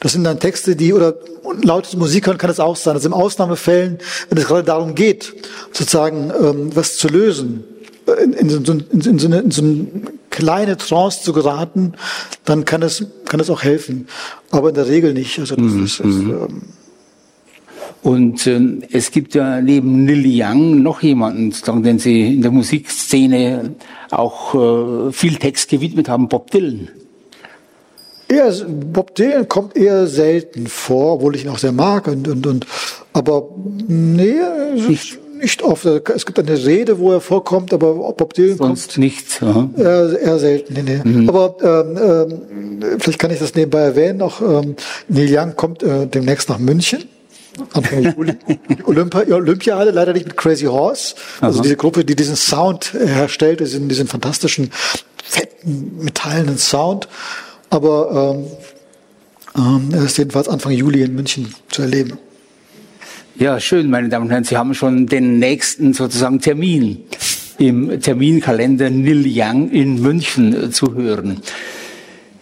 Das sind dann Texte, die, oder laut Musik hören kann es auch sein, also in Ausnahmefällen, wenn es gerade darum geht, sozusagen ähm, was zu lösen, in, in, so, in, in, so eine, in so eine kleine Trance zu geraten, dann kann es, kann es auch helfen. Aber in der Regel nicht. Also das mhm. ist, ist, ähm und äh, es gibt ja neben Neil Young noch jemanden, den Sie in der Musikszene auch äh, viel Text gewidmet haben, Bob Dylan. Eher, Bob Dylan kommt eher selten vor, obwohl ich ihn auch sehr mag und, und, und aber nee, nicht nicht oft. Es gibt eine Rede, wo er vorkommt, aber Bob Dylan Sonst kommt nichts. Eher, eher selten. Nee, nee. Mhm. Aber ähm, ähm, vielleicht kann ich das nebenbei erwähnen. Auch ähm, Neil Young kommt äh, demnächst nach München. Anfang Juli. Olympia, Olympiade, leider nicht mit Crazy Horse. Also Aha. diese Gruppe, die diesen Sound herstellt, diesen, diesen fantastischen, fetten, metallenen Sound. Aber ähm, ähm, er ist jedenfalls Anfang Juli in München zu erleben. Ja, schön, meine Damen und Herren. Sie haben schon den nächsten sozusagen Termin im Terminkalender Nil Young in München äh, zu hören.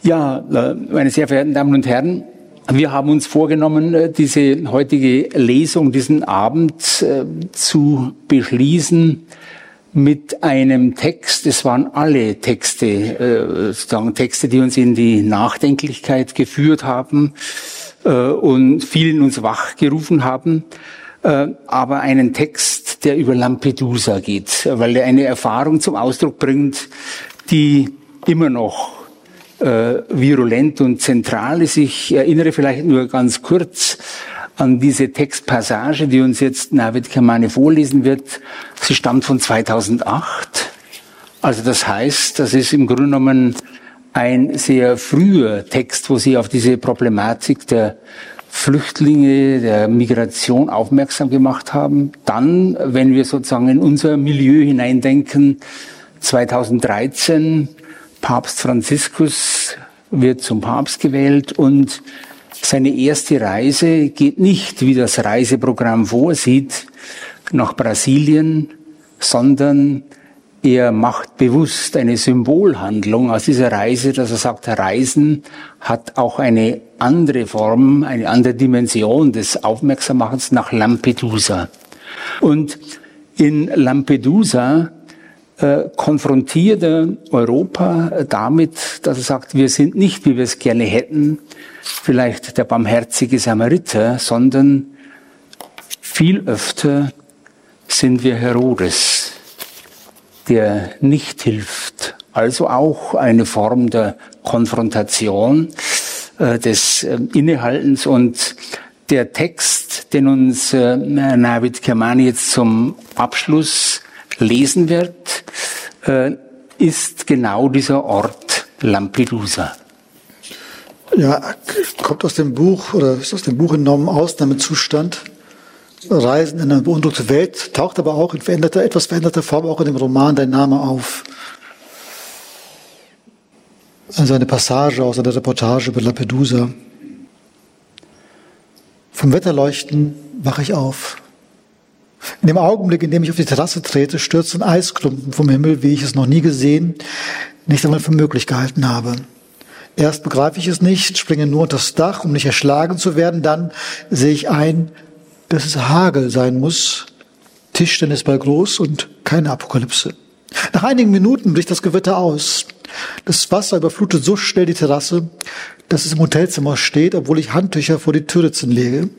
Ja, äh, meine sehr verehrten Damen und Herren, wir haben uns vorgenommen, äh, diese heutige Lesung, diesen Abend zu beschließen mit einem Text. Es waren alle Texte, sozusagen Texte, die uns in die Nachdenklichkeit geführt haben und vielen uns wachgerufen haben, äh, aber einen Text, der über Lampedusa geht, weil er eine Erfahrung zum Ausdruck bringt, die immer noch äh, virulent und zentral ist. Ich erinnere vielleicht nur ganz kurz an diese Textpassage, die uns jetzt Navid Kamane vorlesen wird. Sie stammt von 2008. Also das heißt, das ist im Grunde genommen ein sehr früher Text, wo sie auf diese Problematik der Flüchtlinge, der Migration aufmerksam gemacht haben. Dann, wenn wir sozusagen in unser Milieu hineindenken, 2013 Papst Franziskus wird zum Papst gewählt und seine erste Reise geht nicht, wie das Reiseprogramm vorsieht, nach Brasilien, sondern er macht bewusst eine Symbolhandlung aus dieser Reise, dass er sagt, Reisen hat auch eine andere Form, eine andere Dimension des Aufmerksammachens nach Lampedusa. Und in Lampedusa äh, konfrontiert er Europa damit, dass er sagt, wir sind nicht, wie wir es gerne hätten, vielleicht der barmherzige Samariter, sondern viel öfter sind wir Herodes, der nicht hilft. Also auch eine Form der Konfrontation, äh, des äh, Innehaltens und der Text, den uns äh, Navid Kermani jetzt zum Abschluss lesen wird, äh, ist genau dieser Ort Lampedusa. Ja, kommt aus dem Buch oder ist aus dem Buch entnommen Ausnahmezustand. Reisen in eine beunruhigte Welt, taucht aber auch in veränderter, etwas veränderter Form auch in dem Roman Dein Name auf. Also eine Passage aus einer Reportage über Lampedusa. Vom Wetterleuchten wache ich auf. In dem Augenblick, in dem ich auf die Terrasse trete, stürzt ein Eisklumpen vom Himmel, wie ich es noch nie gesehen, nicht einmal für möglich gehalten habe. Erst begreife ich es nicht, springe nur unter das Dach, um nicht erschlagen zu werden. Dann sehe ich ein, dass es Hagel sein muss. Tischtennis bei groß und keine Apokalypse. Nach einigen Minuten bricht das Gewitter aus. Das Wasser überflutet so schnell die Terrasse, dass es im Hotelzimmer steht, obwohl ich Handtücher vor die Türritzen lege.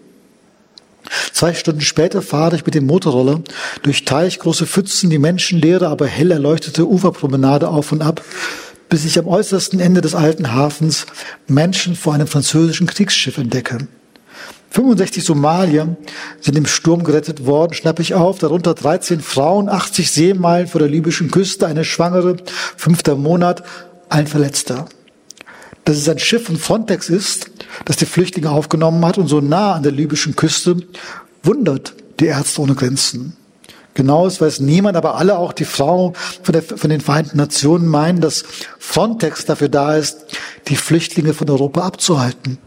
Zwei Stunden später fahre ich mit dem Motorroller durch teichgroße Pfützen die menschenleere, aber hell erleuchtete Uferpromenade auf und ab, bis ich am äußersten Ende des alten Hafens Menschen vor einem französischen Kriegsschiff entdecke. 65 Somalier sind im Sturm gerettet worden, schnappe ich auf, darunter 13 Frauen, 80 Seemeilen vor der libyschen Küste, eine Schwangere, fünfter Monat, ein Verletzter dass es ein Schiff von Frontex ist, das die Flüchtlinge aufgenommen hat und so nah an der libyschen Küste, wundert die Ärzte ohne Grenzen. Genaues weiß niemand, aber alle, auch die Frau von, der, von den Vereinten Nationen, meinen, dass Frontex dafür da ist, die Flüchtlinge von Europa abzuhalten.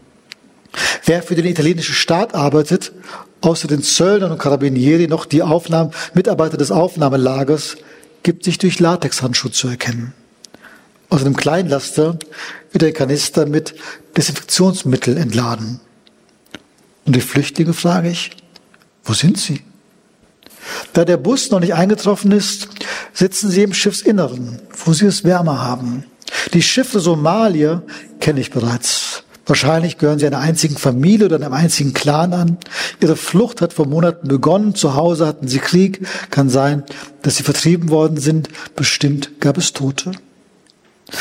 Wer für den italienischen Staat arbeitet, außer den Zöllnern und Carabinieri noch die Aufnahmen, Mitarbeiter des Aufnahmelagers, gibt sich durch Latexhandschuhe zu erkennen. Aus einem Kleinlaster wird der Kanister mit Desinfektionsmittel entladen. Und die Flüchtlinge frage ich, wo sind sie? Da der Bus noch nicht eingetroffen ist, sitzen sie im Schiffsinneren, wo sie es wärmer haben. Die Schiffe Somalier kenne ich bereits. Wahrscheinlich gehören sie einer einzigen Familie oder einem einzigen Clan an. Ihre Flucht hat vor Monaten begonnen. Zu Hause hatten sie Krieg. Kann sein, dass sie vertrieben worden sind. Bestimmt gab es Tote.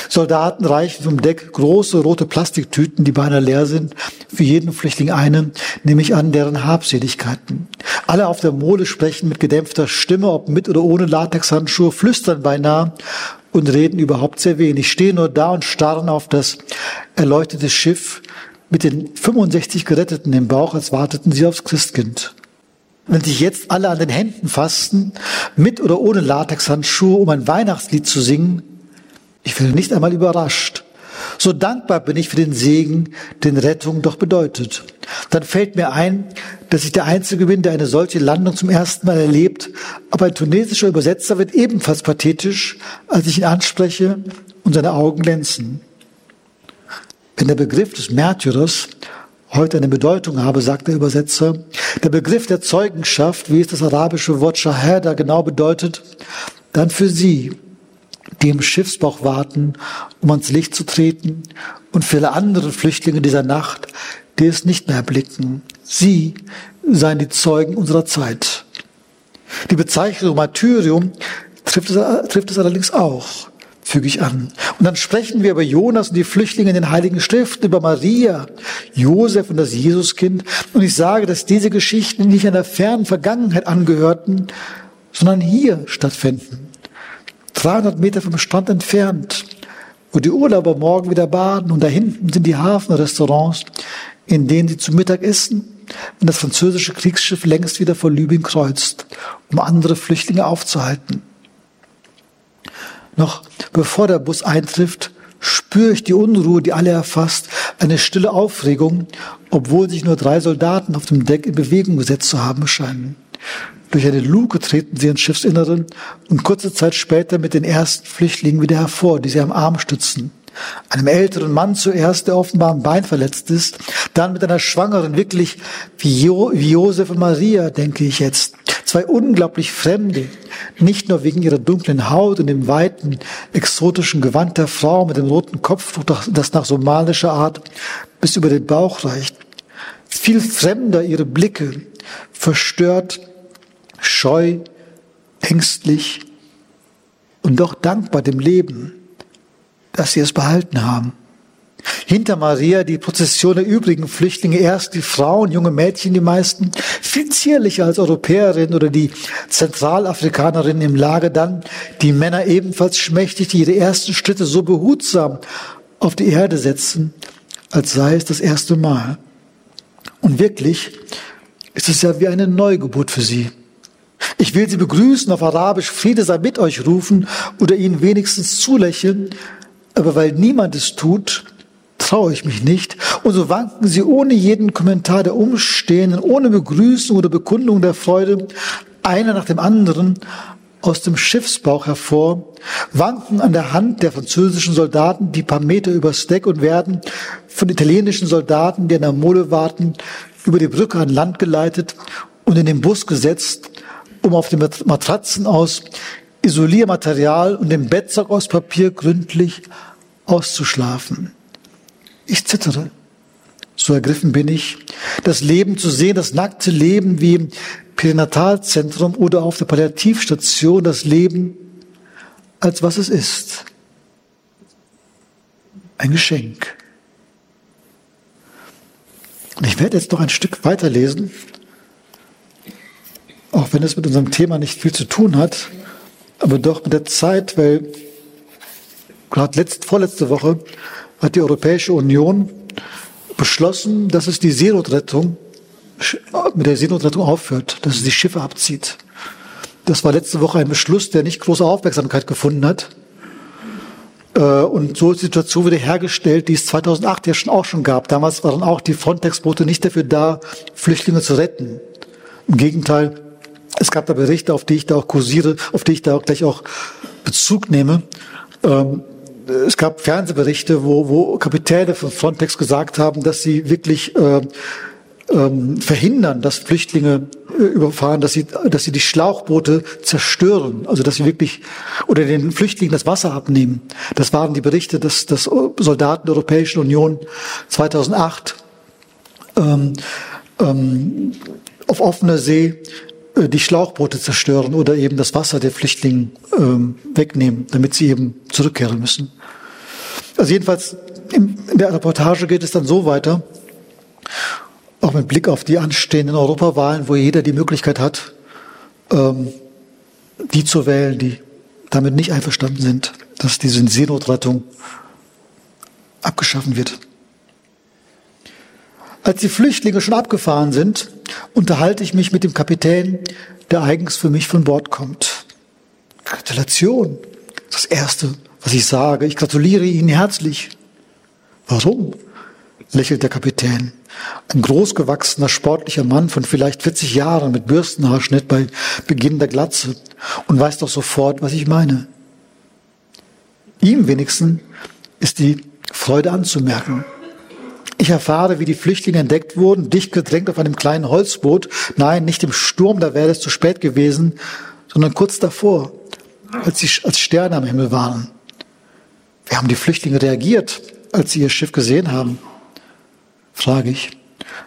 Soldaten reichen vom Deck große rote Plastiktüten, die beinahe leer sind, für jeden Flüchtling eine, nehme ich an, deren Habseligkeiten. Alle auf der Mole sprechen mit gedämpfter Stimme, ob mit oder ohne Latexhandschuhe, flüstern beinahe und reden überhaupt sehr wenig, stehen nur da und starren auf das erleuchtete Schiff mit den 65 Geretteten im Bauch, als warteten sie aufs Christkind. Wenn sich jetzt alle an den Händen fassten, mit oder ohne Latexhandschuhe, um ein Weihnachtslied zu singen, ich bin nicht einmal überrascht. So dankbar bin ich für den Segen, den Rettung doch bedeutet. Dann fällt mir ein, dass ich der Einzige bin, der eine solche Landung zum ersten Mal erlebt. Aber ein tunesischer Übersetzer wird ebenfalls pathetisch, als ich ihn anspreche und seine Augen glänzen. Wenn der Begriff des Märtyrers heute eine Bedeutung habe, sagt der Übersetzer, der Begriff der Zeugenschaft, wie es das arabische Wort Shahada genau bedeutet, dann für sie, die im Schiffsbauch warten, um ans Licht zu treten, und viele andere Flüchtlinge dieser Nacht, die es nicht mehr erblicken. Sie seien die Zeugen unserer Zeit. Die Bezeichnung Martyrium trifft es, trifft es allerdings auch. füge ich an. Und dann sprechen wir über Jonas und die Flüchtlinge in den Heiligen Schriften, über Maria, Josef und das Jesuskind. Und ich sage, dass diese Geschichten nicht einer fernen Vergangenheit angehörten, sondern hier stattfinden. 300 Meter vom Strand entfernt, wo die Urlauber morgen wieder baden und da hinten sind die Hafenrestaurants, in denen sie zu Mittag essen, wenn das französische Kriegsschiff längst wieder vor Libyen kreuzt, um andere Flüchtlinge aufzuhalten. Noch bevor der Bus eintrifft, spüre ich die Unruhe, die alle erfasst, eine stille Aufregung, obwohl sich nur drei Soldaten auf dem Deck in Bewegung gesetzt zu haben scheinen. Durch eine Luke treten sie ins Schiffsinneren und kurze Zeit später mit den ersten Flüchtlingen wieder hervor, die sie am Arm stützen. Einem älteren Mann zuerst, der offenbar am Bein verletzt ist, dann mit einer Schwangeren, wirklich wie, jo wie Josef und Maria, denke ich jetzt. Zwei unglaublich Fremde, nicht nur wegen ihrer dunklen Haut und dem weiten, exotischen Gewand der Frau mit dem roten Kopftuch, das nach somalischer Art bis über den Bauch reicht. Viel fremder ihre Blicke, verstört, scheu, ängstlich und doch dankbar dem Leben, dass sie es behalten haben. Hinter Maria die Prozession der übrigen Flüchtlinge, erst die Frauen, junge Mädchen, die meisten, viel zierlicher als Europäerinnen oder die Zentralafrikanerinnen im Lager, dann die Männer ebenfalls schmächtig, die ihre ersten Schritte so behutsam auf die Erde setzen, als sei es das erste Mal. Und wirklich ist es ja wie eine Neugeburt für sie. Ich will sie begrüßen, auf Arabisch Friede sei mit euch rufen oder ihnen wenigstens zulächeln, aber weil niemand es tut, traue ich mich nicht. Und so wanken sie ohne jeden Kommentar der Umstehenden, ohne Begrüßung oder Bekundung der Freude, einer nach dem anderen aus dem Schiffsbauch hervor, wanken an der Hand der französischen Soldaten die paar Meter übers Deck und werden von italienischen Soldaten, die an der Mole warten, über die Brücke an Land geleitet und in den Bus gesetzt, um auf den Matratzen aus Isoliermaterial und dem Bettsack aus Papier gründlich auszuschlafen. Ich zittere. So ergriffen bin ich, das Leben zu sehen, das nackte Leben wie im Perinatalzentrum oder auf der Palliativstation, das Leben als was es ist. Ein Geschenk. Und ich werde jetzt noch ein Stück weiterlesen, auch wenn es mit unserem Thema nicht viel zu tun hat, aber doch mit der Zeit, weil gerade letzt, vorletzte Woche hat die Europäische Union beschlossen, dass es die Seenotrettung mit der Seenotrettung aufhört, dass es die Schiffe abzieht. Das war letzte Woche ein Beschluss, der nicht große Aufmerksamkeit gefunden hat. Äh, und so ist die Situation wieder hergestellt, die es 2008 ja schon auch schon gab. Damals waren auch die Frontex-Boote nicht dafür da, Flüchtlinge zu retten. Im Gegenteil, es gab da Berichte, auf die ich da auch kursiere, auf die ich da auch gleich auch Bezug nehme. Ähm, es gab Fernsehberichte, wo, wo Kapitäne von Frontex gesagt haben, dass sie wirklich äh, ähm, verhindern, dass Flüchtlinge äh, überfahren, dass sie, dass sie die Schlauchboote zerstören, also dass sie wirklich oder den Flüchtlingen das Wasser abnehmen. Das waren die Berichte des, des Soldaten der Europäischen Union 2008 ähm, ähm, auf offener See äh, die Schlauchboote zerstören oder eben das Wasser der Flüchtlinge ähm, wegnehmen, damit sie eben zurückkehren müssen. Also jedenfalls in der Reportage geht es dann so weiter, auch mit Blick auf die anstehenden Europawahlen, wo jeder die Möglichkeit hat, ähm, die zu wählen, die damit nicht einverstanden sind, dass diese Seenotrettung abgeschaffen wird. Als die Flüchtlinge schon abgefahren sind, unterhalte ich mich mit dem Kapitän, der eigens für mich von Bord kommt. Gratulation. Das Erste, was ich sage. Ich gratuliere Ihnen herzlich. Warum? lächelt der Kapitän. Ein großgewachsener, sportlicher Mann von vielleicht 40 Jahren mit Bürstenhaarschnitt bei Beginn der Glatze und weiß doch sofort, was ich meine. Ihm wenigstens ist die Freude anzumerken. Ich erfahre, wie die Flüchtlinge entdeckt wurden, dicht gedrängt auf einem kleinen Holzboot. Nein, nicht im Sturm, da wäre es zu spät gewesen, sondern kurz davor, als sie als Sterne am Himmel waren. Wie haben die Flüchtlinge reagiert, als sie ihr Schiff gesehen haben? Frage ich.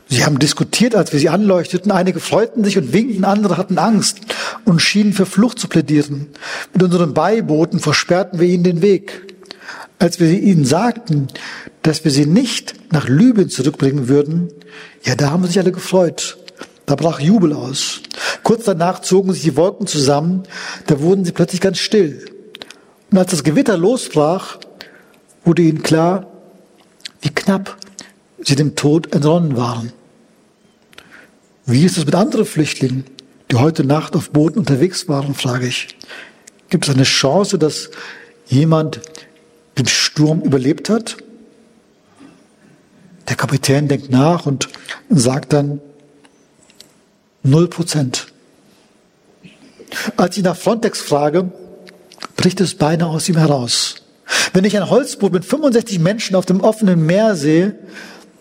Sie haben diskutiert, als wir sie anleuchteten. Einige freuten sich und winkten, andere hatten Angst und schienen für Flucht zu plädieren. Mit unseren Beibooten versperrten wir ihnen den Weg. Als wir ihnen sagten, dass wir sie nicht nach Libyen zurückbringen würden, ja, da haben sich alle gefreut. Da brach Jubel aus. Kurz danach zogen sich die Wolken zusammen, da wurden sie plötzlich ganz still. Und als das Gewitter losbrach, wurde ihnen klar, wie knapp sie dem Tod entronnen waren. Wie ist es mit anderen Flüchtlingen, die heute Nacht auf Booten unterwegs waren, frage ich. Gibt es eine Chance, dass jemand den Sturm überlebt hat? Der Kapitän denkt nach und sagt dann, null Prozent. Als ich nach Frontex frage, bricht es beinahe aus ihm heraus. Wenn ich ein Holzboot mit 65 Menschen auf dem offenen Meer sehe,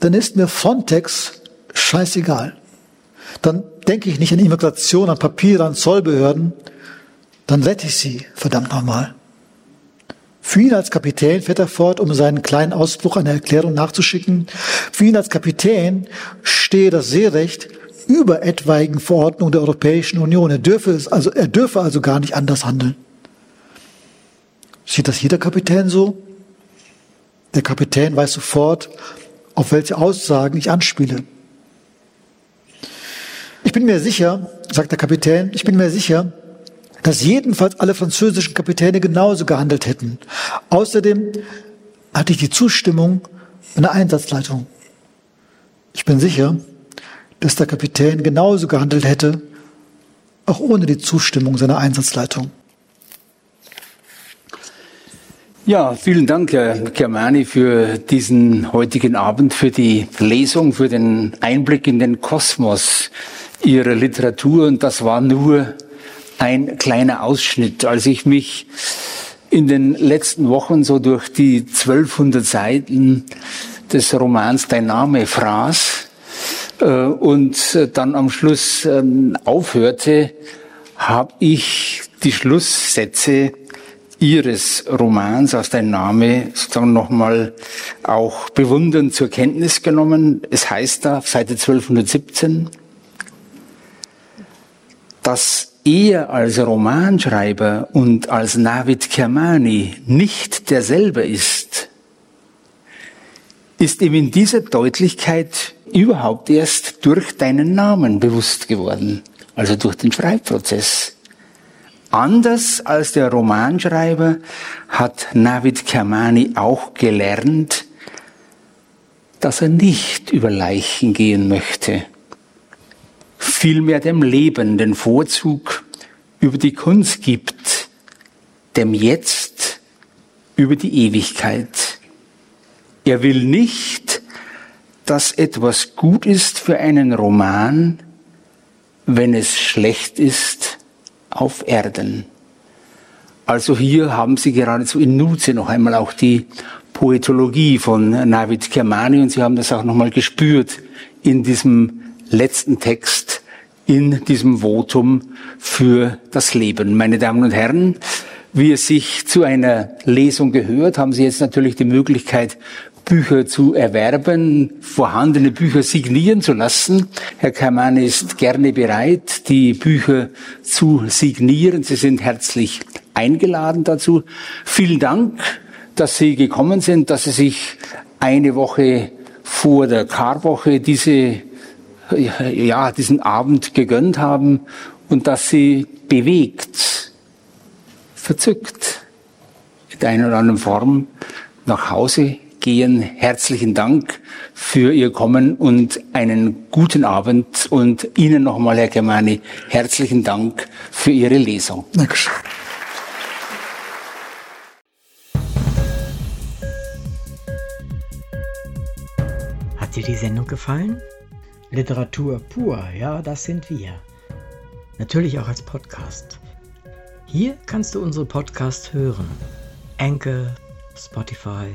dann ist mir Frontex scheißegal dann denke ich nicht an Immigration, an Papiere, an Zollbehörden, dann rette ich sie, verdammt nochmal. Für ihn als Kapitän fährt er fort, um seinen kleinen Ausbruch einer Erklärung nachzuschicken. Für ihn als Kapitän stehe das Seerecht über etwaigen Verordnungen der Europäischen Union. Er dürfe, es also, er dürfe also gar nicht anders handeln. Sieht das jeder Kapitän so? Der Kapitän weiß sofort, auf welche Aussagen ich anspiele. Ich bin mir sicher, sagt der Kapitän, ich bin mir sicher, dass jedenfalls alle französischen Kapitäne genauso gehandelt hätten. Außerdem hatte ich die Zustimmung einer Einsatzleitung. Ich bin sicher, dass der Kapitän genauso gehandelt hätte, auch ohne die Zustimmung seiner Einsatzleitung. Ja, vielen Dank, Herr Germani, für diesen heutigen Abend, für die Lesung, für den Einblick in den Kosmos ihrer Literatur und das war nur ein kleiner Ausschnitt. Als ich mich in den letzten Wochen so durch die 1200 Seiten des Romans Dein Name fraß äh, und dann am Schluss äh, aufhörte, habe ich die Schlusssätze Ihres Romans aus Dein Name sozusagen nochmal auch bewundernd zur Kenntnis genommen. Es heißt da, Seite 1217, dass er als Romanschreiber und als Navid Kermani nicht derselbe ist, ist ihm in dieser Deutlichkeit überhaupt erst durch deinen Namen bewusst geworden, also durch den Schreibprozess. Anders als der Romanschreiber hat Navid Kermani auch gelernt, dass er nicht über Leichen gehen möchte, vielmehr dem Leben den Vorzug über die Kunst gibt, dem Jetzt über die Ewigkeit. Er will nicht, dass etwas gut ist für einen Roman, wenn es schlecht ist auf Erden. Also hier haben Sie geradezu in Nutze noch einmal auch die Poetologie von Navid Kermani und Sie haben das auch nochmal gespürt in diesem letzten Text in diesem Votum für das Leben. Meine Damen und Herren, wie es sich zu einer Lesung gehört, haben Sie jetzt natürlich die Möglichkeit, Bücher zu erwerben, vorhandene Bücher signieren zu lassen. Herr Kaman ist gerne bereit, die Bücher zu signieren. Sie sind herzlich eingeladen dazu. Vielen Dank, dass Sie gekommen sind, dass Sie sich eine Woche vor der Karwoche diese ja, diesen Abend gegönnt haben und dass sie bewegt, verzückt, in einer oder anderen Form nach Hause gehen. Herzlichen Dank für Ihr Kommen und einen guten Abend und Ihnen nochmal, Herr Germani, herzlichen Dank für Ihre Lesung. Dankeschön. Hat dir die Sendung gefallen? Literatur pur, ja, das sind wir. Natürlich auch als Podcast. Hier kannst du unsere Podcasts hören. Anchor, Spotify,